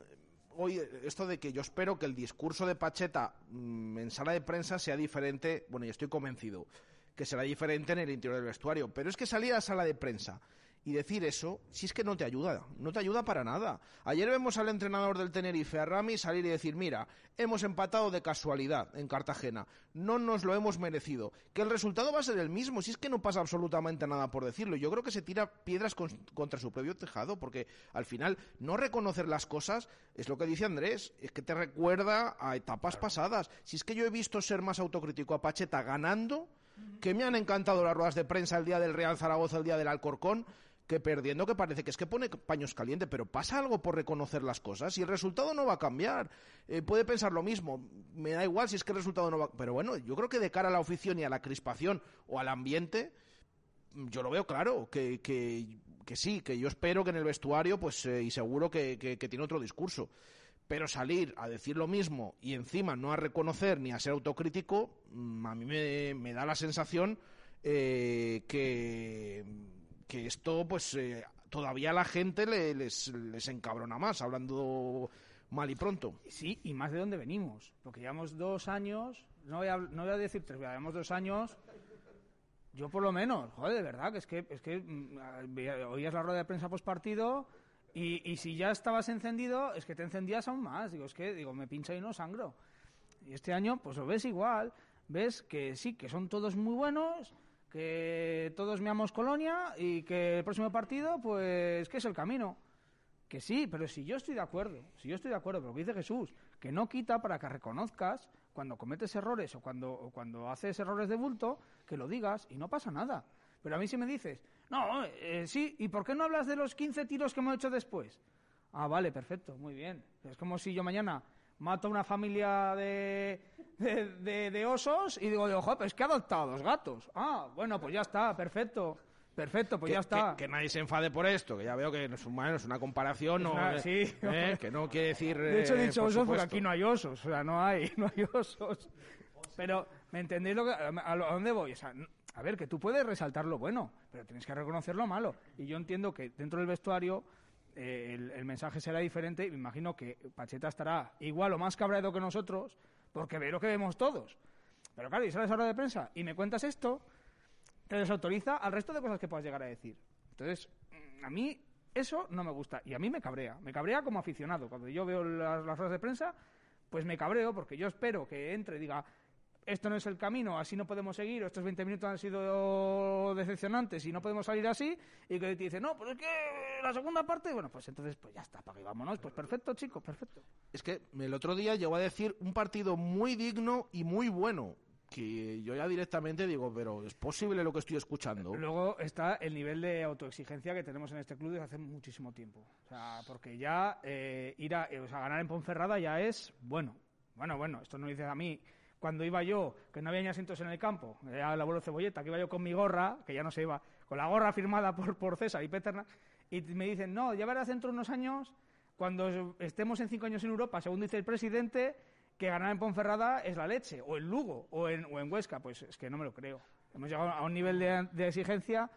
Speaker 1: hoy, esto de que yo espero que el discurso de Pacheta mm, en sala de prensa sea diferente, bueno, y estoy convencido que será diferente en el interior del vestuario, pero es que salir a sala de prensa y decir eso, si es que no te ayuda, no te ayuda para nada. Ayer vemos al entrenador del Tenerife, a Rami, salir y decir, mira, hemos empatado de casualidad en Cartagena, no nos lo hemos merecido, que el resultado va a ser el mismo, si es que no pasa absolutamente nada por decirlo. Yo creo que se tira piedras con- contra su propio tejado, porque al final no reconocer las cosas es lo que dice Andrés, es que te recuerda a etapas pasadas. Si es que yo he visto ser más autocrítico a Pacheta ganando, que me han encantado las ruedas de prensa el día del Real Zaragoza, el día del Alcorcón, que perdiendo que parece que es que pone paños calientes, pero pasa algo por reconocer las cosas y el resultado no va a cambiar. Eh, puede pensar lo mismo, me da igual si es que el resultado no va Pero bueno, yo creo que de cara a la afición y a la crispación o al ambiente, yo lo veo claro, que, que, que sí, que yo espero que en el vestuario, pues, eh, y seguro que, que- tiene otro discurso. Pero salir a decir lo mismo y encima no a reconocer ni a ser autocrítico, mm, a mí me, me da la sensación eh, que, que esto, pues, eh, todavía a la gente le- les, les encabrona más, hablando mal y pronto.
Speaker 4: Sí, y más de dónde venimos. Porque llevamos dos años, no voy a, no voy a decir tres, llevamos dos años. Yo por lo menos, joder, de verdad, que es que, es que mm, oías la rueda de prensa post partido y, y si ya estabas encendido, es que te encendías aún más. Digo, es que digo, me pincha y no sangro. Y este año, pues lo ves igual. Ves que sí, que son todos muy buenos, que todos meamos Colonia y que el próximo partido, pues, que es el camino. Que sí, pero si yo estoy de acuerdo, si yo estoy de acuerdo, pero que dice Jesús, que no quita para que reconozcas cuando cometes errores o cuando, cuando haces errores de bulto, que lo digas y no pasa nada. Pero a mí si me dices, no, eh, sí, ¿y por qué no hablas de los 15 tiros que hemos hecho después? Ah, vale, perfecto, muy bien. Es como si yo mañana mato a una familia de, de, de- de osos y digo, ojo, pero es que ha adoptado dos gatos. Ah, bueno, pues ya está, perfecto. Perfecto, pues
Speaker 1: que,
Speaker 4: ya está.
Speaker 1: Que, que nadie se enfade por esto, que ya veo que es, bueno, es una comparación, no, eh,
Speaker 4: sí.
Speaker 1: eh, que no quiere decir.
Speaker 4: De hecho, he
Speaker 1: eh,
Speaker 4: dicho
Speaker 1: por
Speaker 4: osos porque aquí no hay osos. O sea, no hay, no hay osos. Pero, ¿me entendéis lo que, a, lo- a dónde voy? O sea, a ver, que tú puedes resaltar lo bueno, pero tienes que reconocer lo malo. Y yo entiendo que dentro del vestuario eh, el, mensaje será diferente. Me imagino que Pacheta estará igual o más cabreado que nosotros, porque ve lo que vemos todos. Pero claro, y sales a hora de prensa y me cuentas esto, te desautoriza al resto de cosas que puedas llegar a decir. Entonces, mm, a mí eso no me gusta y a mí me cabrea. Me cabrea como aficionado. Cuando yo veo las, las ruedas de prensa, pues me cabreo porque yo espero que entre y diga esto no es el camino, así no podemos seguir, estos 20 minutos han sido decepcionantes y no podemos salir así, y que te dice, no, pues es que la segunda parte, bueno, pues entonces, pues ya está, para que vámonos, pues perfecto, chicos, perfecto.
Speaker 1: Es que el otro día llegó a decir un partido muy digno y muy bueno. Que yo ya directamente digo, pero ¿es posible lo que estoy escuchando?
Speaker 4: Luego está el nivel de autoexigencia que tenemos en este club desde hace muchísimo tiempo. O sea, porque ya eh, ir a eh, o sea, ganar en Ponferrada ya es bueno. Bueno, bueno, esto no lo dices a mí. Cuando iba yo, que no había ni asientos en el campo, era el abuelo Cebolleta, que iba yo con mi gorra, que ya no se iba, con la gorra firmada por, por César y Peterna, y me dicen, no, ya verás dentro de unos años, cuando estemos en cinco años en Europa, según dice el presidente, que ganar en Ponferrada es la leche, o en Lugo, o en, o en Huesca. Pues es que no me lo creo. Hemos llegado a un nivel de, de exigencia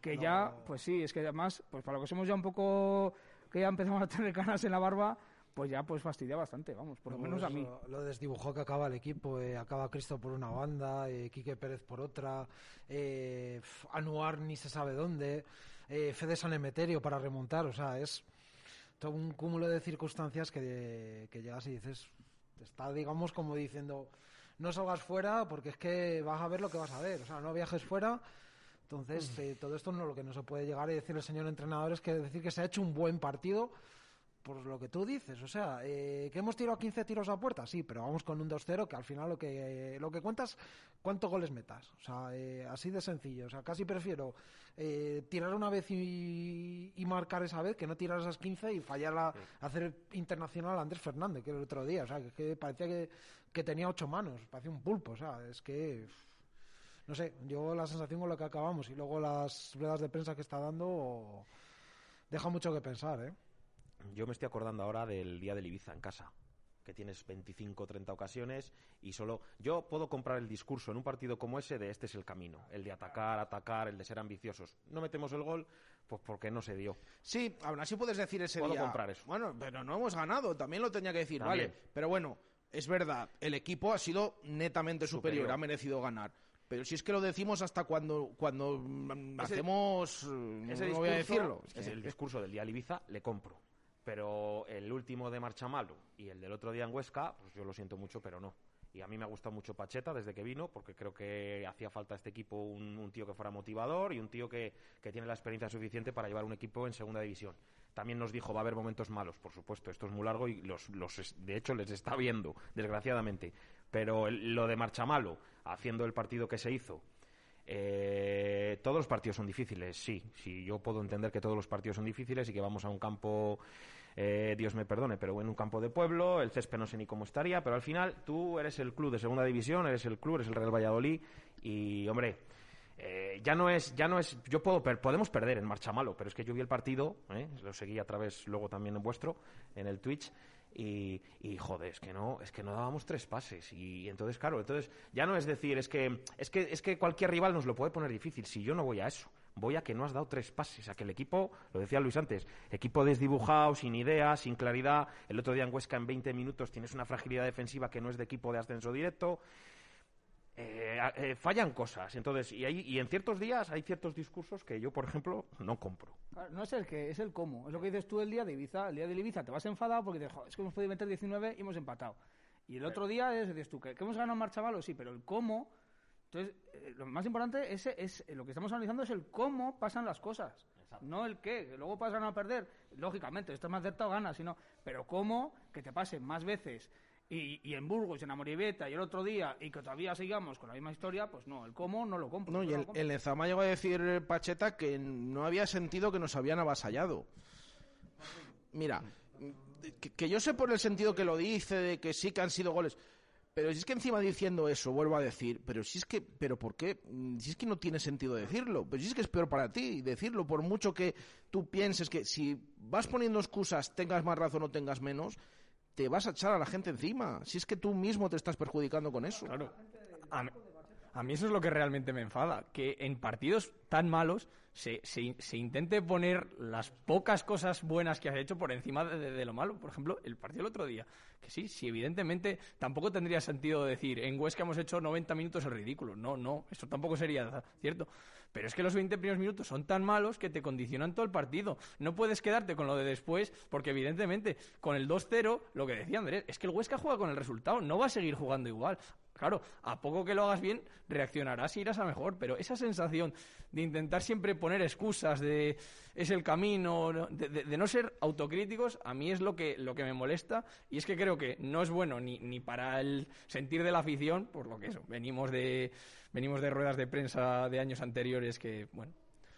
Speaker 4: que ya, pues sí, es que además, pues para lo que somos ya un poco, que ya empezamos a tener canas en la barba, pues ya pues fastidia bastante, vamos, por lo menos a mí.
Speaker 2: Lo desdibujó que acaba el equipo, eh, acaba Cristo por una banda, eh, Quique Pérez por otra, eh, Anuar ni se sabe dónde, eh, Fede San Emeterio para remontar, o sea, es todo un cúmulo de circunstancias que, que llegas y dices, está digamos como diciendo, no salgas fuera porque es que vas a ver lo que vas a ver, o sea, no viajes fuera. Entonces, eh, todo esto no lo que no se puede llegar y decir el señor entrenador es que decir que se ha hecho un buen partido por lo que tú dices, o sea, eh, que hemos tirado 15 tiros a puerta, sí, pero vamos con un 2-0 que al final lo que lo que cuentas cuántos goles metas, o sea, eh, así de sencillo, o sea, casi prefiero eh, tirar una vez y, marcar esa vez que no tirar esas 15 y fallar a, hacer internacional a Andrés Fernández, que el otro día, o sea, que, parecía que, que tenía ocho manos, parecía un pulpo, o sea, es que no sé, yo la sensación con lo que acabamos y luego las ruedas de prensa que está dando deja mucho que pensar, ¿eh?
Speaker 3: Yo me estoy acordando ahora del día del Ibiza en casa, que tienes 25 o 30 ocasiones y solo yo puedo comprar el discurso en un partido como ese de este es el camino, el de atacar, atacar, el de ser ambiciosos. No metemos el gol pues porque no se dio.
Speaker 1: Sí, aún así puedes decir ese
Speaker 3: Puedo
Speaker 1: día.
Speaker 3: comprar eso.
Speaker 1: Bueno, pero no hemos ganado, también lo tenía que decir,
Speaker 3: También.
Speaker 1: vale. Pero bueno, es verdad, el equipo ha sido netamente superior,
Speaker 3: Superior.
Speaker 1: ha merecido ganar. Pero si es que lo decimos hasta cuando, cuando
Speaker 3: Ese-
Speaker 1: hacemos.
Speaker 3: Ese
Speaker 1: no voy a decirlo. Es
Speaker 3: el discurso del día Ibiza le compro. Pero el último de Marchamalo y el del otro día en Huesca, pues yo lo siento mucho, pero no. Y a mí me ha gustado mucho Pacheta desde que vino, porque creo que hacía falta a este equipo un, tío que fuera motivador y un tío que, que tiene la experiencia suficiente para llevar un equipo en segunda división. También nos dijo, va a haber momentos malos, por supuesto, esto es muy largo y los, los de hecho les está viendo, desgraciadamente. Pero el- lo de Marchamalo, haciendo el partido que se hizo, eh, todos los partidos son difíciles, sí. Sí, yo puedo entender que todos los partidos son difíciles y que vamos a un campo, eh, Dios me perdone, pero en un campo de pueblo, el césped no sé ni cómo estaría, pero al final tú eres el club de segunda división, eres el club, eres el Real Valladolid y, hombre, eh, ya no es, ya no es, yo puedo, per- podemos perder en marcha malo, pero es que yo vi el partido, ¿eh? lo seguí a través luego también en vuestro, en el Twitch, y, y, joder, es que no, es que no dábamos tres pases y, entonces claro, entonces ya no es decir, es que, es que, es que cualquier rival nos lo puede poner difícil, si yo no voy a eso. Voy a que no has dado tres pases, a que el equipo, lo decía Luis antes, equipo desdibujado, sin ideas, sin claridad. El otro día en Huesca en 20 minutos tienes una fragilidad defensiva que no es de equipo de ascenso directo. Eh, a- eh, fallan cosas. Entonces, y, hay, y en ciertos días hay ciertos discursos que yo, por ejemplo, no compro.
Speaker 4: No es el que, es el cómo. Es lo que dices tú el día de Ibiza. El día de Ibiza te vas enfadado porque dices, "Jo, es que hemos podido meter 19 y hemos empatado. Y el otro día es, dices tú, que, que hemos ganado en marcha malo, sí, pero el cómo. Entonces, eh, lo más importante es, es lo que estamos analizando es el cómo pasan las cosas, no el qué. Que luego ganar o perder, lógicamente, esto es más acertado, ganas, sino, pero cómo que te pase más veces y, y en Burgos, y en Amoribieta y el otro día y que todavía sigamos con la misma historia, pues no, el cómo no lo compro.
Speaker 1: No, y el, el Ezama llegó a decir Pacheta que no había sentido que nos habían avasallado. Mira, que, que yo sé por el sentido que lo dice, de que sí que han sido goles. Pero si es que encima diciendo eso, vuelvo a decir, pero si es que, pero ¿por qué? Si es que no tiene sentido decirlo, pero si es que es peor para ti decirlo, por mucho que tú pienses que si vas poniendo excusas, tengas más razón o tengas menos, te vas a echar a la gente encima. Si es que tú mismo te estás perjudicando con eso.
Speaker 3: A mí,
Speaker 5: a mí eso es lo que realmente me enfada, que en partidos tan malos se, se, se, intente poner las pocas cosas buenas que has hecho por encima de, de, lo malo. Por ejemplo, el partido el otro día. Que sí, sí, evidentemente tampoco tendría sentido decir en Huesca hemos hecho 90 minutos el ridículo. No, no, eso tampoco sería cierto. Pero es que los 20 primeros minutos son tan malos que te condicionan todo el partido. No puedes quedarte con lo de después, porque evidentemente con el 2-0, lo que decía Andrés, es que el Huesca juega con el resultado, no va a seguir jugando igual. Claro, a poco que lo hagas bien, reaccionarás y irás a mejor, pero esa sensación de intentar siempre poner excusas de es el camino, de, no ser autocríticos, a mí es lo que, lo que me molesta y es que creo que no es bueno ni, ni para el sentir de la afición, por lo que eso, venimos de, venimos de ruedas de prensa de años anteriores que, bueno,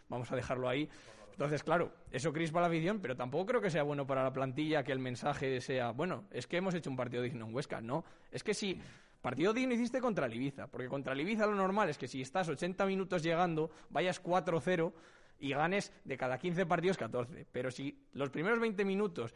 Speaker 5: vamos a dejarlo ahí. Entonces, claro, eso crispa la afición, pero tampoco creo que sea bueno para la plantilla que el mensaje sea, bueno, es que hemos hecho un partido digno en Huesca. No, es que si partido digno hiciste contra el porque contra el lo normal es que si estás 80 minutos llegando, vayas 4-0 y ganes de cada 15 partidos 14. Pero si los primeros 20 minutos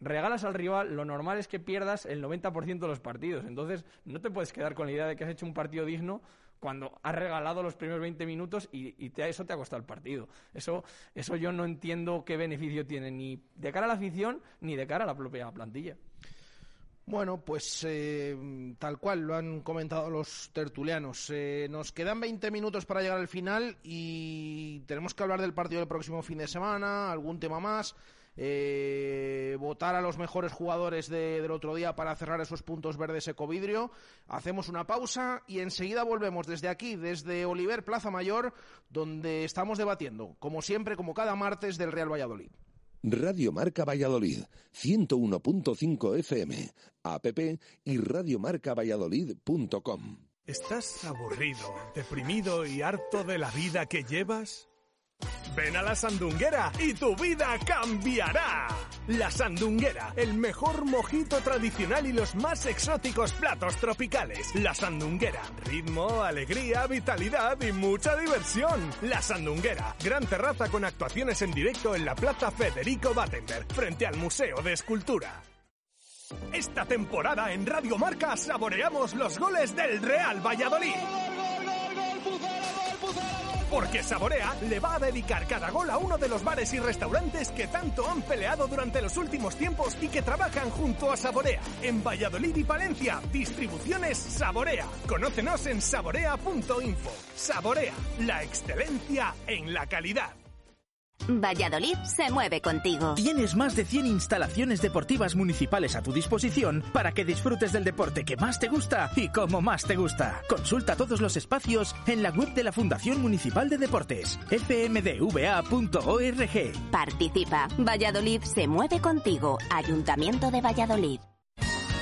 Speaker 5: regalas al rival, lo normal es que pierdas el 90% de los partidos. Entonces, no te puedes quedar con la idea de que has hecho un partido digno cuando has regalado los primeros 20 minutos y, y te, eso te ha costado el partido. Eso, eso yo no entiendo qué beneficio tiene ni de cara a la afición ni de cara a la propia plantilla.
Speaker 1: Bueno, pues eh, tal cual lo han comentado los tertulianos. Eh, nos quedan 20 minutos para llegar al final y tenemos que hablar del partido del próximo fin de semana, algún tema más. Eh, votar a los mejores jugadores de, del otro día para cerrar esos puntos verdes ecovidrio. Hacemos una pausa y enseguida volvemos desde aquí, desde Oliver Plaza Mayor, donde estamos debatiendo, como siempre, como cada martes, del Real Valladolid.
Speaker 6: Radio Marca Valladolid, 101.5 FM, app y radiomarcavalladolid.com.
Speaker 7: ¿Estás aburrido, deprimido y harto de la vida que llevas? Ven a la Sandunguera y tu vida cambiará. La Sandunguera, el mejor mojito tradicional y los más exóticos platos tropicales. La Sandunguera, ritmo, alegría, vitalidad y mucha diversión. La Sandunguera, gran terraza con actuaciones en directo en la Plaza Federico Battenberg, frente al Museo de Escultura. Esta temporada en Radio Marca saboreamos los goles del Real Valladolid. Porque Saborea le va a dedicar cada gol a uno de los bares y restaurantes que tanto han peleado durante los últimos tiempos y que trabajan junto a Saborea. En Valladolid y Palencia, distribuciones Saborea. Conócenos en saborea.info. Saborea, la excelencia en la calidad.
Speaker 8: Valladolid se mueve contigo.
Speaker 9: Tienes más de 100 instalaciones deportivas municipales a tu disposición para que disfrutes del deporte que más te gusta y como más te gusta. Consulta todos los espacios en la web de la Fundación Municipal de Deportes, fmdva.org.
Speaker 8: Participa. Valladolid se mueve contigo. Ayuntamiento de Valladolid.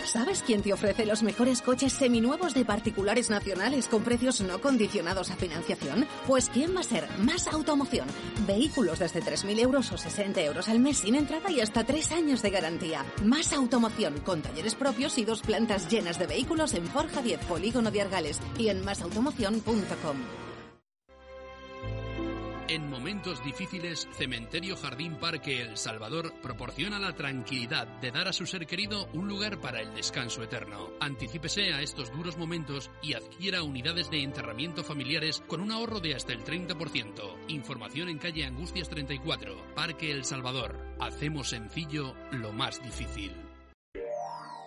Speaker 10: ¿Sabes quién te ofrece los mejores coches seminuevos de particulares nacionales con precios no condicionados a financiación? Pues ¿quién va a ser? Más Automoción. Vehículos desde 3.000 euros o 60 euros al mes sin entrada y hasta 3 años de garantía. Más Automoción, con talleres propios y dos plantas llenas de vehículos en Forja 10, Polígono de Argales y en masautomoción.com.
Speaker 11: En momentos difíciles, Cementerio Jardín Parque El Salvador proporciona la tranquilidad de dar a su ser querido un lugar para el descanso eterno. Anticípese a estos duros momentos y adquiera unidades de enterramiento familiares con un ahorro de hasta el 30%. Información en calle Angustias 34, Parque El Salvador. Hacemos sencillo lo más difícil.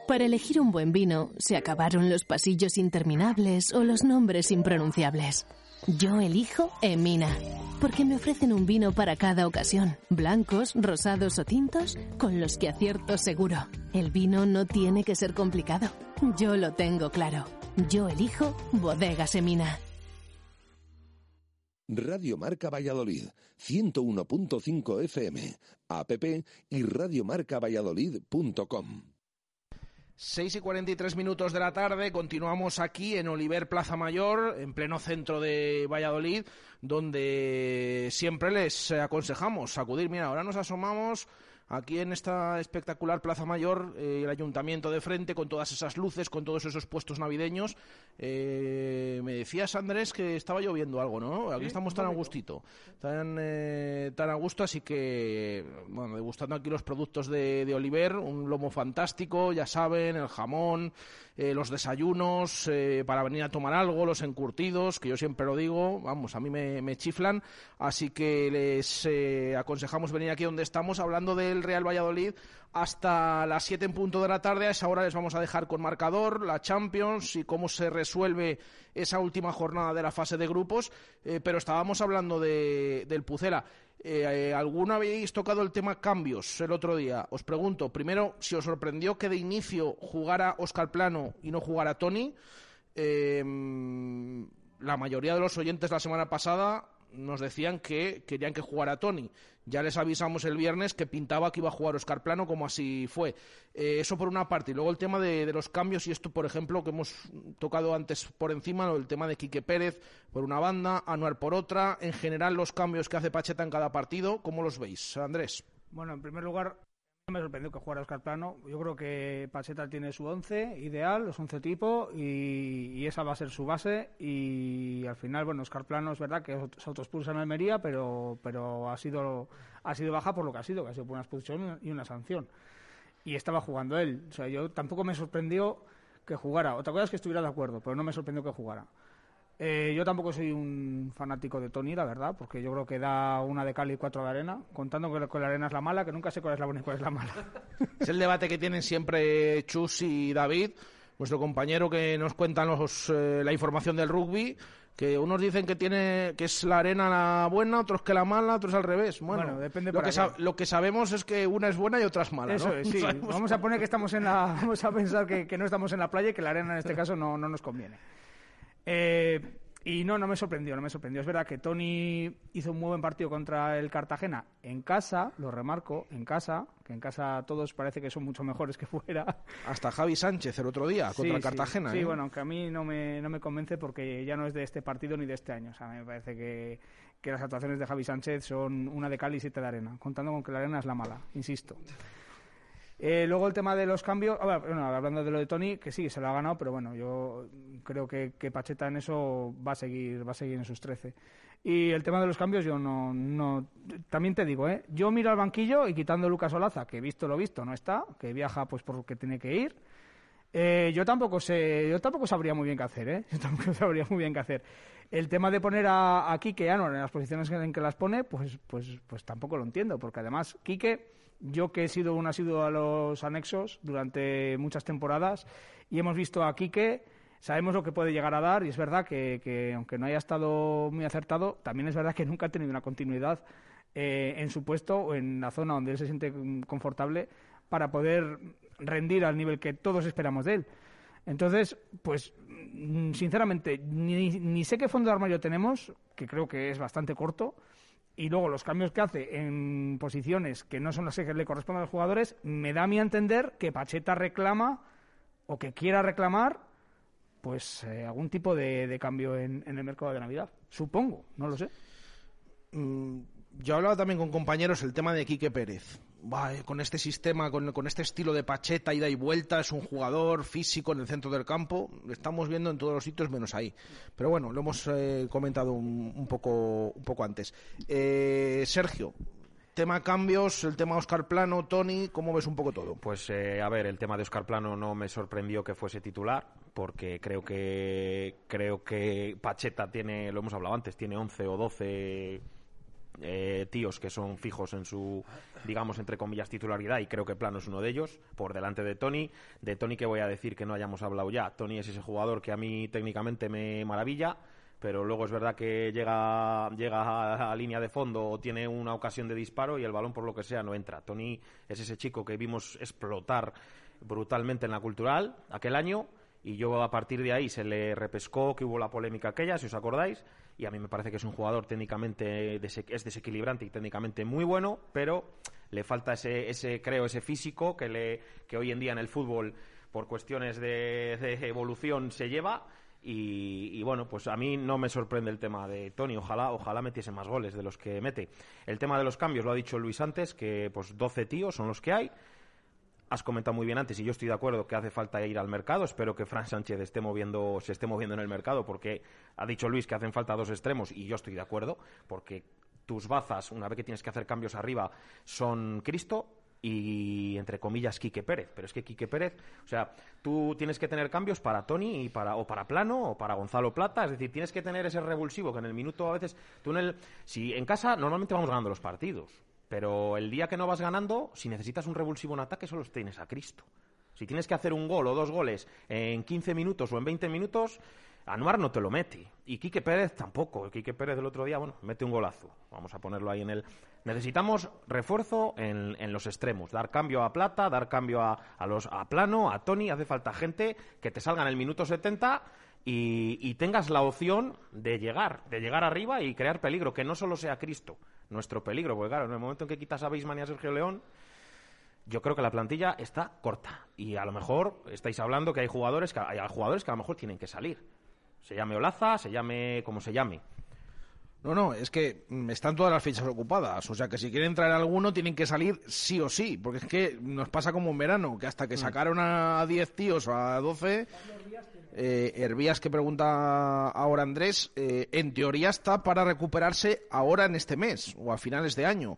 Speaker 12: Para elegir un buen vino, se acabaron los pasillos interminables o los nombres impronunciables. Yo elijo Emina, porque me ofrecen un vino para cada ocasión, blancos, rosados o tintos, con los que acierto seguro. El vino no tiene que ser complicado. Yo lo tengo claro. Yo elijo Bodegas Emina.
Speaker 6: Radio Marca Valladolid, 101.5 FM, app y radiomarcavalladolid.com.
Speaker 1: 6 y 43 minutos de la tarde, continuamos aquí en Oliver Plaza Mayor, en pleno centro de Valladolid, donde siempre les aconsejamos acudir. Mira, ahora nos asomamos aquí en esta espectacular Plaza Mayor, eh, el ayuntamiento de frente, con todas esas luces, con todos esos puestos navideños. Eh, me decías, Andrés, que estaba lloviendo algo, ¿no? Aquí estamos tan a gustito, tan, eh, tan a gusto, así que, bueno, degustando aquí los productos de, de Oliver, un lomo fantástico, ya saben, el jamón, eh, los desayunos eh, para venir a tomar algo, los encurtidos, que yo siempre lo digo, vamos, a mí me, me chiflan, así que les eh, aconsejamos venir aquí donde estamos hablando del Real Valladolid hasta las 7 en punto de la tarde. A esa hora les vamos a dejar con marcador, la Champions y cómo se resuelve esa última jornada de la fase de grupos. Eh, pero estábamos hablando de, del Pucela. Eh, eh, ¿Alguno habéis tocado el tema cambios el otro día? Os pregunto, primero, si os sorprendió que de inicio jugara Oscar Plano y no jugara Tony. Eh, la mayoría de los oyentes la semana pasada nos decían que querían que jugara Tony. Ya les avisamos el viernes que pintaba que iba a jugar Oscar Plano, como así fue. Eh, eso por una parte. Y luego el tema de, de, los cambios, y esto, por ejemplo, que hemos tocado antes por encima, el tema de Quique Pérez por una banda, Anuar por otra. En general, los cambios que hace Pacheta en cada partido, ¿cómo los veis? Andrés.
Speaker 4: Bueno, en primer lugar, me sorprendió que jugara Oscar Plano. Yo creo que Pacheta tiene su once ideal, los once tipo, y, y, esa va a ser su base. Y al final, bueno, Oscar Plano es verdad que se autoexpulsa en Almería, pero, pero ha, sido, ha sido baja por lo que ha sido, que ha sido por una expulsión y una sanción. Y estaba jugando él. O sea, yo tampoco me sorprendió que jugara. Otra cosa es que estuviera de acuerdo, pero no me sorprendió que jugara. Eh, yo tampoco soy un fanático de Tony, la verdad, porque yo creo que da una de cal y cuatro de arena, contando que, la arena es la mala, que nunca sé cuál es la buena y cuál es la mala.
Speaker 1: Es el debate que tienen siempre Chus y David, nuestro compañero que nos cuentan los, eh, la información del rugby, que unos dicen que tiene que es la arena la buena, otros que la mala, otros al revés. Bueno,
Speaker 4: bueno depende
Speaker 1: lo que, lo que sabemos es que una es buena y otra es mala.
Speaker 4: Eso
Speaker 1: ¿no?
Speaker 4: es, sí. Vamos a poner que estamos en la, vamos a pensar que, que no estamos en la playa y que la arena en este caso no, no nos conviene. Eh, y no, no me sorprendió, no me sorprendió. Es verdad que Tony hizo un muy buen partido contra el Cartagena en casa, lo remarco, en casa, que en casa todos parece que son mucho mejores que fuera.
Speaker 1: Hasta Javi Sánchez el otro día contra
Speaker 4: sí,
Speaker 1: el Cartagena.
Speaker 4: Sí,
Speaker 1: ¿eh?
Speaker 4: sí, bueno, aunque a mí no me, no me convence porque ya no es de este partido ni de este año. O sea, me parece que, que las actuaciones de Javi Sánchez son una de cal y siete de arena, contando con que la arena es la mala, insisto. Eh, luego el tema de los cambios, ah, hablando de lo de Tony, que sí, se lo ha ganado, pero bueno, yo creo que, que, Pacheta en eso va a seguir, va a seguir en sus 13. Y el tema de los cambios, yo no, no, también te digo, ¿eh? yo miro al banquillo y quitando Lucas Olaza, que visto lo visto no está, que viaja pues porque tiene que ir, eh, yo tampoco sé, yo tampoco sabría muy bien qué hacer, ¿eh? Yo tampoco sabría muy bien qué hacer. El tema de poner a, a Quique Anor en las posiciones en que las pone, pues, pues, pues tampoco lo entiendo, porque además Quique yo que he sido un asiduo a los anexos durante muchas temporadas y hemos visto a Quique, sabemos lo que puede llegar a dar y es verdad que, que aunque no haya estado muy acertado, también es verdad que nunca ha tenido una continuidad eh, en su puesto o en la zona donde él se siente confortable para poder rendir al nivel que todos esperamos de él. Entonces, pues sinceramente, ni, ni sé qué fondo de armario tenemos, que creo que es bastante corto, y luego los cambios que hace en posiciones que no son las que le corresponden a los jugadores, me da a mí a entender que Pacheta reclama o que quiera reclamar pues eh, algún tipo de, cambio en, el mercado de Navidad. Supongo, no lo sé.
Speaker 1: Mm, yo hablaba también con compañeros el tema de Quique Pérez. Va, con este sistema, con, con, este estilo de Pacheta, ida y vuelta, es un jugador físico en el centro del campo. Lo estamos viendo en todos los sitios menos ahí. Pero bueno, lo hemos eh, comentado un, un, poco, un poco antes. Eh, Sergio, tema cambios, el tema Oscar Plano, Tony, ¿cómo ves un poco todo?
Speaker 3: Pues eh, a ver, el tema de Oscar Plano no me sorprendió que fuese titular, porque creo que creo que Pacheta tiene, lo hemos hablado antes, tiene 11 o 12 eh, tíos que son fijos en su, digamos, entre comillas, titularidad y creo que Plano es uno de ellos, por delante de Tony. De Tony que voy a decir que no hayamos hablado ya. Tony es ese jugador que a mí técnicamente me maravilla, pero luego es verdad que llega, llega a, línea de fondo o tiene una ocasión de disparo y el balón por lo que sea no entra. Tony es ese chico que vimos explotar brutalmente en la cultural aquel año y yo a partir de ahí se le repescó que hubo la polémica aquella, si os acordáis, y a mí me parece que es un jugador técnicamente es desequilibrante y técnicamente muy bueno, pero le falta ese, ese creo, ese físico que, le, que hoy en día en el fútbol por cuestiones de, evolución se lleva Y, y, bueno, pues a mí no me sorprende el tema de Tony. Ojalá, ojalá metiese más goles de los que mete. El tema de los cambios lo ha dicho Luis antes, que pues 12 tíos son los que hay. Has comentado muy bien antes y yo estoy de acuerdo que hace falta ir al mercado. Espero que Fran Sánchez esté moviendo, se esté moviendo en el mercado porque ha dicho Luis que hacen falta dos extremos y yo estoy de acuerdo porque tus bazas, una vez que tienes que hacer cambios arriba, son Cristo y entre comillas Quique Pérez. Pero es que Quique Pérez, o sea, tú tienes que tener cambios para Tony y para, o para Plano o para Gonzalo Plata. Es decir, tienes que tener ese revulsivo que en el minuto a veces. Tú en el, si en casa normalmente vamos ganando los partidos. Pero el día que no vas ganando, si necesitas un revulsivo en ataque, solo tienes a Cristo. Si tienes que hacer un gol o dos goles en 15 minutos o en 20 minutos, Anuar no te lo mete. Y Quique Pérez tampoco. Quique Pérez el otro día, bueno, mete un golazo. Vamos a ponerlo ahí en el. Necesitamos refuerzo en, los extremos. Dar cambio a Plata, dar cambio a, a, los, a Plano, a Tony. Hace falta gente que te salga en el minuto 70 y, y, tengas la opción de llegar, de llegar arriba y crear peligro. Que no solo sea Cristo nuestro peligro. Porque claro, en el momento en que quitas a Beisman y a Sergio León yo creo que la plantilla está corta y a lo mejor estáis hablando que hay jugadores que hay jugadores que a lo mejor tienen que salir se llame Olaza, se llame como se llame.
Speaker 1: No, no, es que están todas las fichas ocupadas. O sea que si quieren traer alguno, tienen que salir sí o sí. Porque es que nos pasa como en verano, que hasta que sacaron a 10 tíos o a 12. Eh, Hervías, que pregunta ahora Andrés, eh, en teoría está para recuperarse ahora en este mes o a finales de año.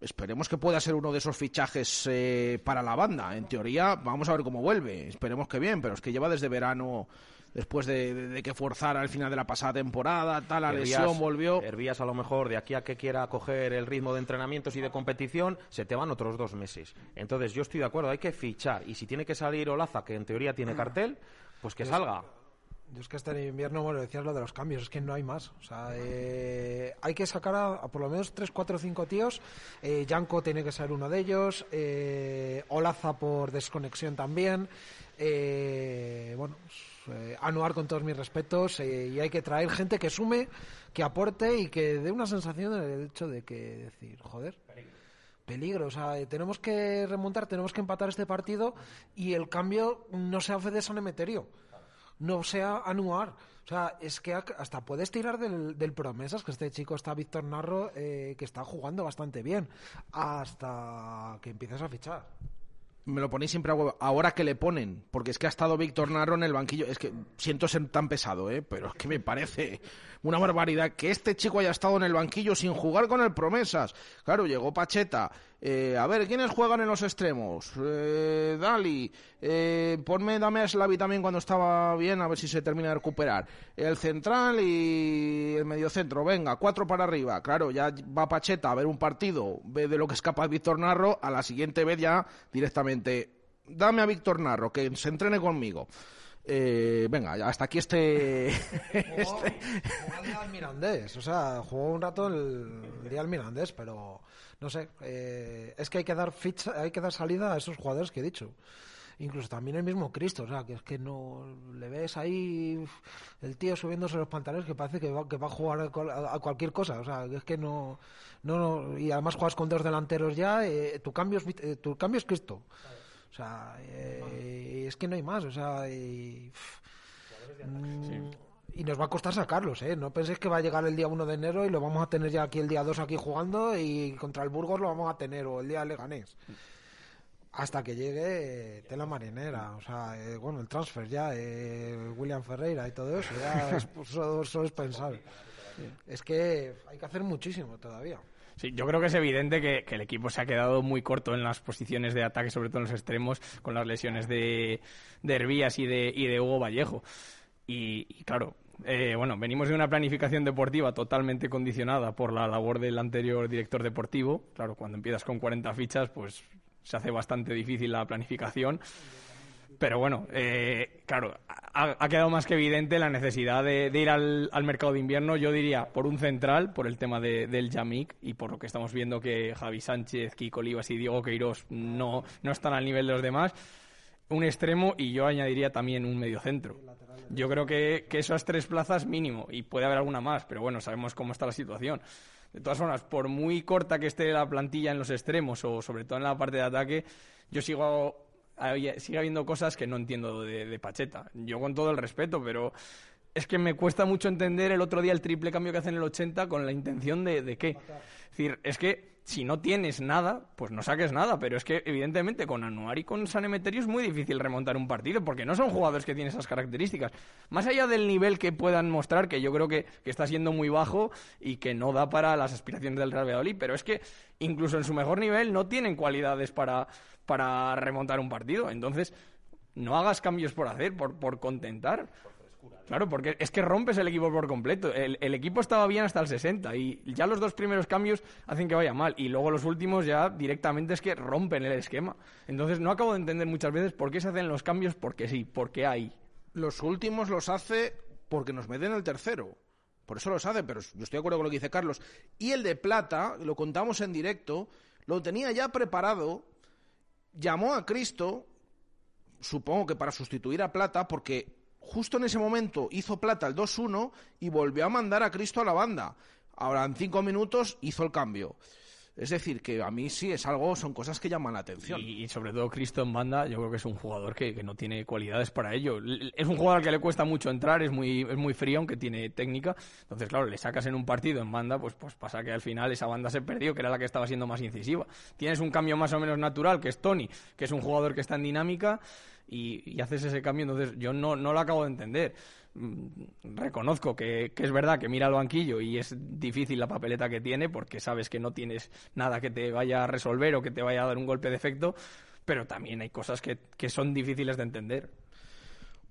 Speaker 1: Esperemos que pueda ser uno de esos fichajes eh, para la banda. En teoría, vamos a ver cómo vuelve. Esperemos que bien, pero es que lleva desde verano después de, de, de, que forzara al final de la pasada temporada, tal, la
Speaker 3: Hervías,
Speaker 1: lesión volvió.
Speaker 3: Hervías a lo mejor de aquí a que quiera coger el ritmo de entrenamientos y de competición, se te van otros dos meses. Entonces yo estoy de acuerdo, hay que fichar. Y si tiene que salir Olaza, que en teoría tiene cartel, pues que salga.
Speaker 2: Yo es que este invierno, bueno, decías lo de los cambios, es que no hay más. O sea, eh, hay que sacar a, por lo menos 3, 4, 5 tíos. Eh, Yanko tiene que ser uno de ellos. Eh, Olaza por desconexión también. Eh, bueno, pues, eh, Anuar con todos mis respetos. Eh, y hay que traer gente que sume, que aporte y que dé una sensación del hecho de que decir, joder. Peligro, o sea, tenemos que remontar, tenemos que empatar este partido y el cambio no sea Fede San Emeterio no sea anuar. O sea, es que hasta puedes tirar del, del promesas, que este chico está Víctor Narro, eh, que está jugando bastante bien, hasta que empieces a fichar.
Speaker 1: Me lo ponéis siempre a huevo. Ahora que le ponen, porque es que ha estado Víctor Narro en el banquillo. Es que siento ser tan pesado, ¿eh? pero es que me parece una barbaridad que este chico haya estado en el banquillo sin jugar con el promesas. Claro, llegó Pacheta. Eh, a ver, ¿quiénes juegan en los extremos? Eh, Dali, eh, ponme, dame a Slavi también cuando estaba bien, a ver si se termina de recuperar. El central y el mediocentro, venga, cuatro para arriba. Claro, ya va Pacheta a ver un partido, ve de lo que es capaz Víctor Narro, a la siguiente vez ya directamente, dame a Víctor Narro, que se entrene conmigo. Eh, venga, hasta aquí este.
Speaker 2: Jugó, este... jugó el día Mirandés, o sea, jugó un rato el, día Mirandés, pero no sé, eh, es que hay que dar ficha, hay que dar salida a esos jugadores que he dicho. Incluso también el mismo Cristo, o sea, que es que no le ves ahí el tío subiéndose los pantalones que parece que va, que va a jugar a, a, cualquier cosa, o sea, que es que no, no, no y además juegas con dos delanteros ya, eh, tu cambio es, eh, tu cambio es Cristo. O sea, eh, es que no hay más, o sea, y, mm, y nos va a costar sacarlos, ¿eh? No penséis que va a llegar el día 1 de enero y lo vamos a tener ya aquí el día 2 aquí jugando y contra el Burgos lo vamos a tener o el día Leganés. Hasta que llegue tela marinera, o sea, eh, bueno, el transfer ya, eh, William Ferreira y todo eso, ya es, solo, solo es pensar. Es que hay que hacer muchísimo todavía.
Speaker 5: Sí, yo creo que es evidente que, el equipo se ha quedado muy corto en las posiciones de ataque, sobre todo en los extremos, con las lesiones de, de Hervías y de, y de Hugo Vallejo. Y, y claro, eh, bueno, venimos de una planificación deportiva totalmente condicionada por la labor del anterior director deportivo. Claro, cuando empiezas con 40 fichas, pues se hace bastante difícil la planificación. Pero bueno, eh, claro, ha, ha, quedado más que evidente la necesidad de, ir al, al, mercado de invierno. Yo diría por un central, por el tema de, del Yamik y por lo que estamos viendo que Javi Sánchez, Kiko Olivas y Diego Queiroz no, no están al nivel de los demás. Un extremo y yo añadiría también un mediocentro. Yo creo que, que esas tres plazas mínimo y puede haber alguna más, pero bueno, sabemos cómo está la situación. De todas formas, por muy corta que esté la plantilla en los extremos o sobre todo en la parte de ataque, yo sigo sigue habiendo cosas que no entiendo de, Pacheta. Yo con todo el respeto, pero es que me cuesta mucho entender el otro día el triple cambio que hace en el 80 con la intención de, de qué. Es decir, es que si no tienes nada, pues no saques nada, pero es que evidentemente con Anuar y con San Emeterio es muy difícil remontar un partido porque no son jugadores que tienen esas características. Más allá del nivel que puedan mostrar, que yo creo que, que está siendo muy bajo y que no da para las aspiraciones del Real Valladolid, pero es que incluso en su mejor nivel no tienen cualidades para, para remontar un partido. Entonces, no hagas cambios por hacer, por, por contentar. Claro, porque es que rompes el equipo por completo. El, el equipo estaba bien hasta el 60 y ya los dos primeros cambios hacen que vaya mal y luego los últimos ya directamente es que rompen el esquema. Entonces no acabo de entender muchas veces por qué se hacen los cambios porque sí, porque hay.
Speaker 1: Los últimos los hace porque nos meten el tercero. Por eso los hace, pero yo estoy de acuerdo con lo que dice Carlos. Y el de plata, lo contamos en directo, lo tenía ya preparado, llamó a Cristo, supongo que para sustituir a Plata, porque justo en ese momento hizo Plata el 2-1 y volvió a mandar a Cristo a la banda. Ahora en cinco minutos hizo el cambio. Es decir, que a mí sí es algo, son cosas que llaman la atención.
Speaker 5: Y, sobre todo Cristo en banda, yo creo que es un jugador que, no tiene cualidades para ello. Es un jugador que le cuesta mucho entrar, es muy, es muy frío, aunque tiene técnica. Entonces, claro, le sacas en un partido en banda, pues, pues pasa que al final esa banda se perdió, que era la que estaba siendo más incisiva. Tienes un cambio más o menos natural, que es Tony, que es un jugador que está en dinámica, y, haces ese cambio. Entonces, yo no, no lo acabo de entender. Mm, Reconozco que, que es verdad que mira al banquillo y es difícil la papeleta que tiene porque sabes que no tienes nada que te vaya a resolver o que te vaya a dar un golpe de efecto, pero también hay cosas que, que son difíciles de entender.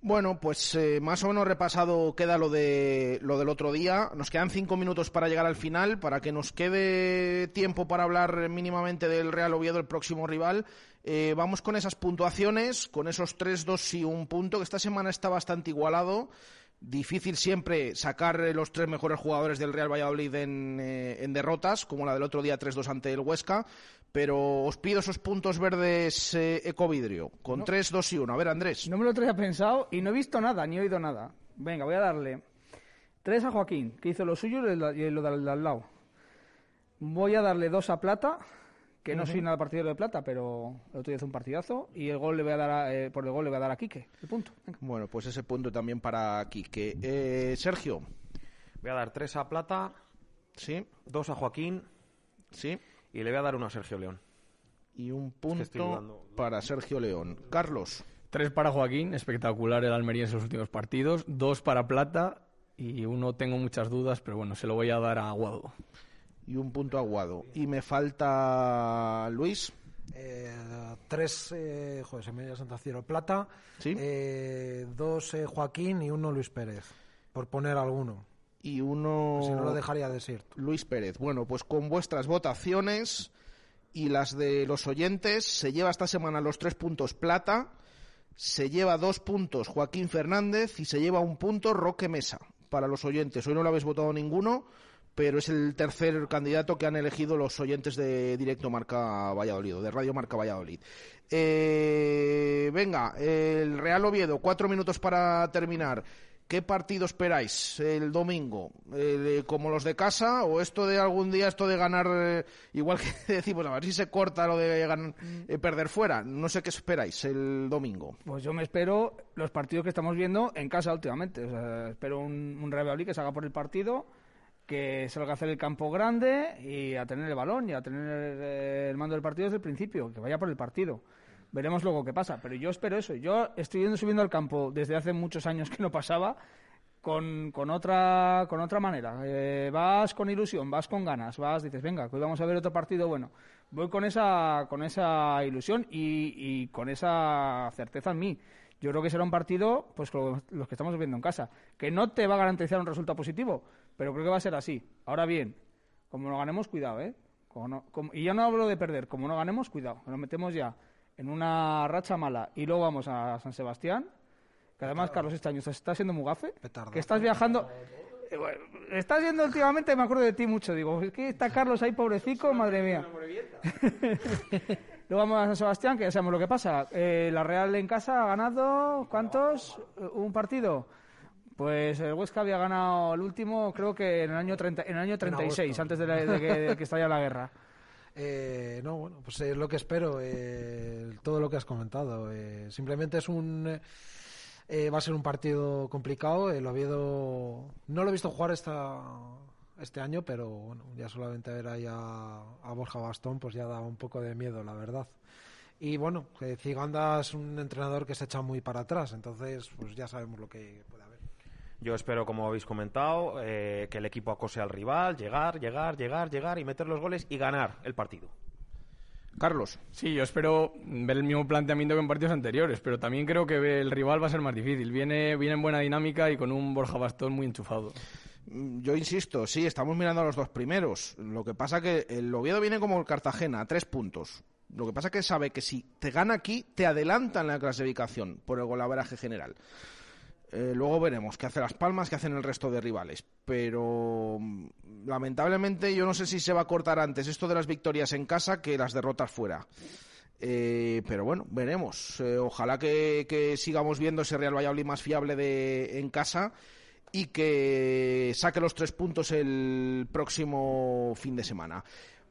Speaker 1: Bueno, pues eh, más o menos repasado queda lo de lo del otro día. Nos quedan cinco minutos para llegar al final, para que nos quede tiempo para hablar mínimamente del Real Oviedo, el próximo rival. Eh, vamos con esas puntuaciones, con esos tres, dos y un punto, que esta semana está bastante igualado. Difícil siempre sacar eh, los tres mejores jugadores del Real Valladolid en, eh, en derrotas, como la del otro día 3-2 ante el Huesca. Pero os pido esos puntos verdes eh, Ecovidrio, con
Speaker 4: No.
Speaker 1: 3, 2 y 1. A ver, Andrés.
Speaker 4: No me lo traía pensado y no he visto nada, ni he oído nada. Venga, voy a darle tres a Joaquín, que hizo lo suyo y lo de al lado. Voy a darle dos a Plata, que no soy nada partidario de Plata, pero el otro día hizo un partidazo. Y el gol le voy a dar a- eh, por el gol le voy a dar a Quique, el punto.
Speaker 1: Bueno, pues ese punto también para Quique. Eh, Sergio.
Speaker 3: Voy a dar tres a Plata.
Speaker 1: Sí.
Speaker 3: Dos a Joaquín.
Speaker 1: Sí.
Speaker 3: Y le voy a dar uno a Sergio León.
Speaker 1: Y un punto para Sergio León. Carlos.
Speaker 5: Tres para Joaquín, espectacular el Almería en sus últimos partidos. Dos para Plata y uno tengo muchas dudas, pero bueno, se lo voy a dar a Aguado.
Speaker 1: Y un punto aguado. Y me falta Luis.
Speaker 2: Eh, tres, eh, joder, se me Plata. Eh, dos eh, Joaquín y uno Luis Pérez, por poner alguno.
Speaker 1: Y uno.
Speaker 2: Si no lo dejaría desierto.
Speaker 1: Luis Pérez. Bueno, pues con vuestras votaciones y las de los oyentes, se lleva esta semana los tres puntos plata, se lleva dos puntos Joaquín Fernández y se lleva un punto Roque Mesa para los oyentes. Hoy no lo habéis votado ninguno, pero es el tercer candidato que han elegido los oyentes de Directo Marca Valladolid, o de Radio Marca Valladolid. Eh, venga, el Real Oviedo, cuatro minutos para terminar. ¿Qué partido esperáis el domingo? Eh, ¿Como los de casa o esto de algún día, esto de ganar, eh, igual que decimos, a ver si se corta lo de gan- eh, perder fuera? No sé qué esperáis el domingo.
Speaker 4: Pues yo me espero los partidos que estamos viendo en casa últimamente. O sea, espero un, un Real Valladolid que salga por el partido, que salga a hacer el campo grande y a tener el balón y a tener eh, el mando del partido desde el principio, que vaya por el partido. Veremos luego qué pasa, pero yo espero eso. Yo estoy yendo subiendo al campo desde hace muchos años que no pasaba con, con otra con otra manera. Eh, vas con ilusión, vas con ganas, vas, dices, venga, que hoy vamos a ver otro partido bueno. Voy con esa con esa ilusión y, y con esa certeza en mí. Yo creo que será un partido, pues los que estamos viendo en casa, que no te va a garantizar un resultado positivo, pero creo que va a ser así. Ahora bien, como no ganemos, cuidado, ¿eh? Como no- como- y ya no hablo de perder, como no ganemos, cuidado. Nos metemos ya en una racha mala y luego vamos a San Sebastián, que además, Carlos, este año está siendo muy gafe, que estás viajando... Eh, bueno, Estás yendo últimamente, me acuerdo de ti mucho. Digo, es que está Carlos ahí, pobrecico, madre mía. Luego vamos a San Sebastián, que ya sabemos lo que pasa. Eh, la Real en casa ha ganado, ¿cuántos? Eh, ¿Un partido? Pues el Huesca había ganado el último, creo que en el año, 30, en el año 36,
Speaker 2: agosto.
Speaker 4: antes de, la- de que, de que estallara la guerra.
Speaker 2: Eh, no, bueno, pues es lo que espero, eh, todo lo que has comentado. Eh, simplemente es un. eh, va a ser un partido complicado. El Oviedo no lo he visto jugar esta, este año, pero bueno, ya solamente ver ahí a, a Borja Bastón, pues ya da un poco de miedo, la verdad. Y bueno, que Ziganda es un entrenador que se echa muy para atrás, entonces pues ya sabemos lo que.
Speaker 3: Yo espero, como habéis comentado, eh, que el equipo acose al rival, llegar, llegar, llegar, llegar y meter los goles y ganar el partido.
Speaker 1: Carlos.
Speaker 5: Sí, yo espero ver el mismo planteamiento que en partidos anteriores, pero también creo que el rival va a ser más difícil. Viene, viene en buena dinámica y con un Borja Bastón muy enchufado.
Speaker 1: Mm, Yo insisto, sí, estamos mirando a los dos primeros. Lo que pasa que el Oviedo viene como el Cartagena, a tres puntos. Lo que pasa que sabe que si te gana aquí, te adelanta en la clasificación por el golaveraje general. Eh, luego veremos qué hace Las Palmas, qué hacen el resto de rivales. Pero mm, lamentablemente yo no sé si se va a cortar antes esto de las victorias en casa que las derrotas fuera. Eh, pero bueno, veremos. Eh, ojalá que, que sigamos viendo ese Real Valladolid más fiable de, en casa y que saque los tres puntos el próximo fin de semana.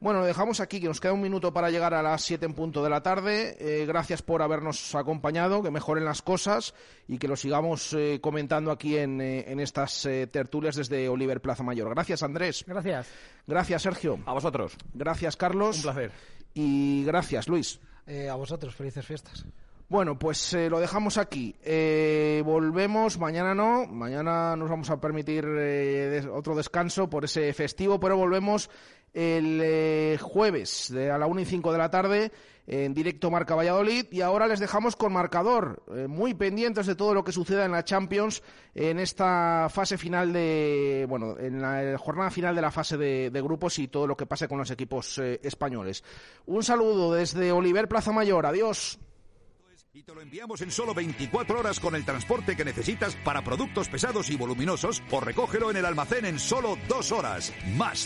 Speaker 1: Bueno, lo dejamos aquí, que nos queda un minuto para llegar a las 7 en punto de la tarde. Eh, gracias por habernos acompañado, que mejoren las cosas y que lo sigamos eh, comentando aquí en, eh, en estas eh, tertulias desde Oliver Plaza Mayor. Gracias, Andrés.
Speaker 4: Gracias.
Speaker 1: Gracias, Sergio.
Speaker 3: A vosotros.
Speaker 1: Gracias, Carlos.
Speaker 5: Un placer.
Speaker 1: Y gracias, Luis.
Speaker 2: Eh, a vosotros, felices fiestas.
Speaker 1: Bueno, pues eh, lo dejamos aquí. Eh, volvemos, mañana no, mañana nos vamos a permitir eh, des- otro descanso por ese festivo, pero volvemos el eh, jueves de a la 1 y 5 de la tarde en directo Marca Valladolid y ahora les dejamos con marcador, eh, muy pendientes de todo lo que suceda en la Champions en esta fase final de, bueno, en la eh, jornada final de la fase de, de grupos y todo lo que pase con los equipos eh, españoles. Un saludo desde Oliver Plaza Mayor, adiós.
Speaker 13: Y te lo enviamos en solo 24 horas con el transporte que necesitas para productos pesados y voluminosos o recógelo en el almacén en solo dos horas. Más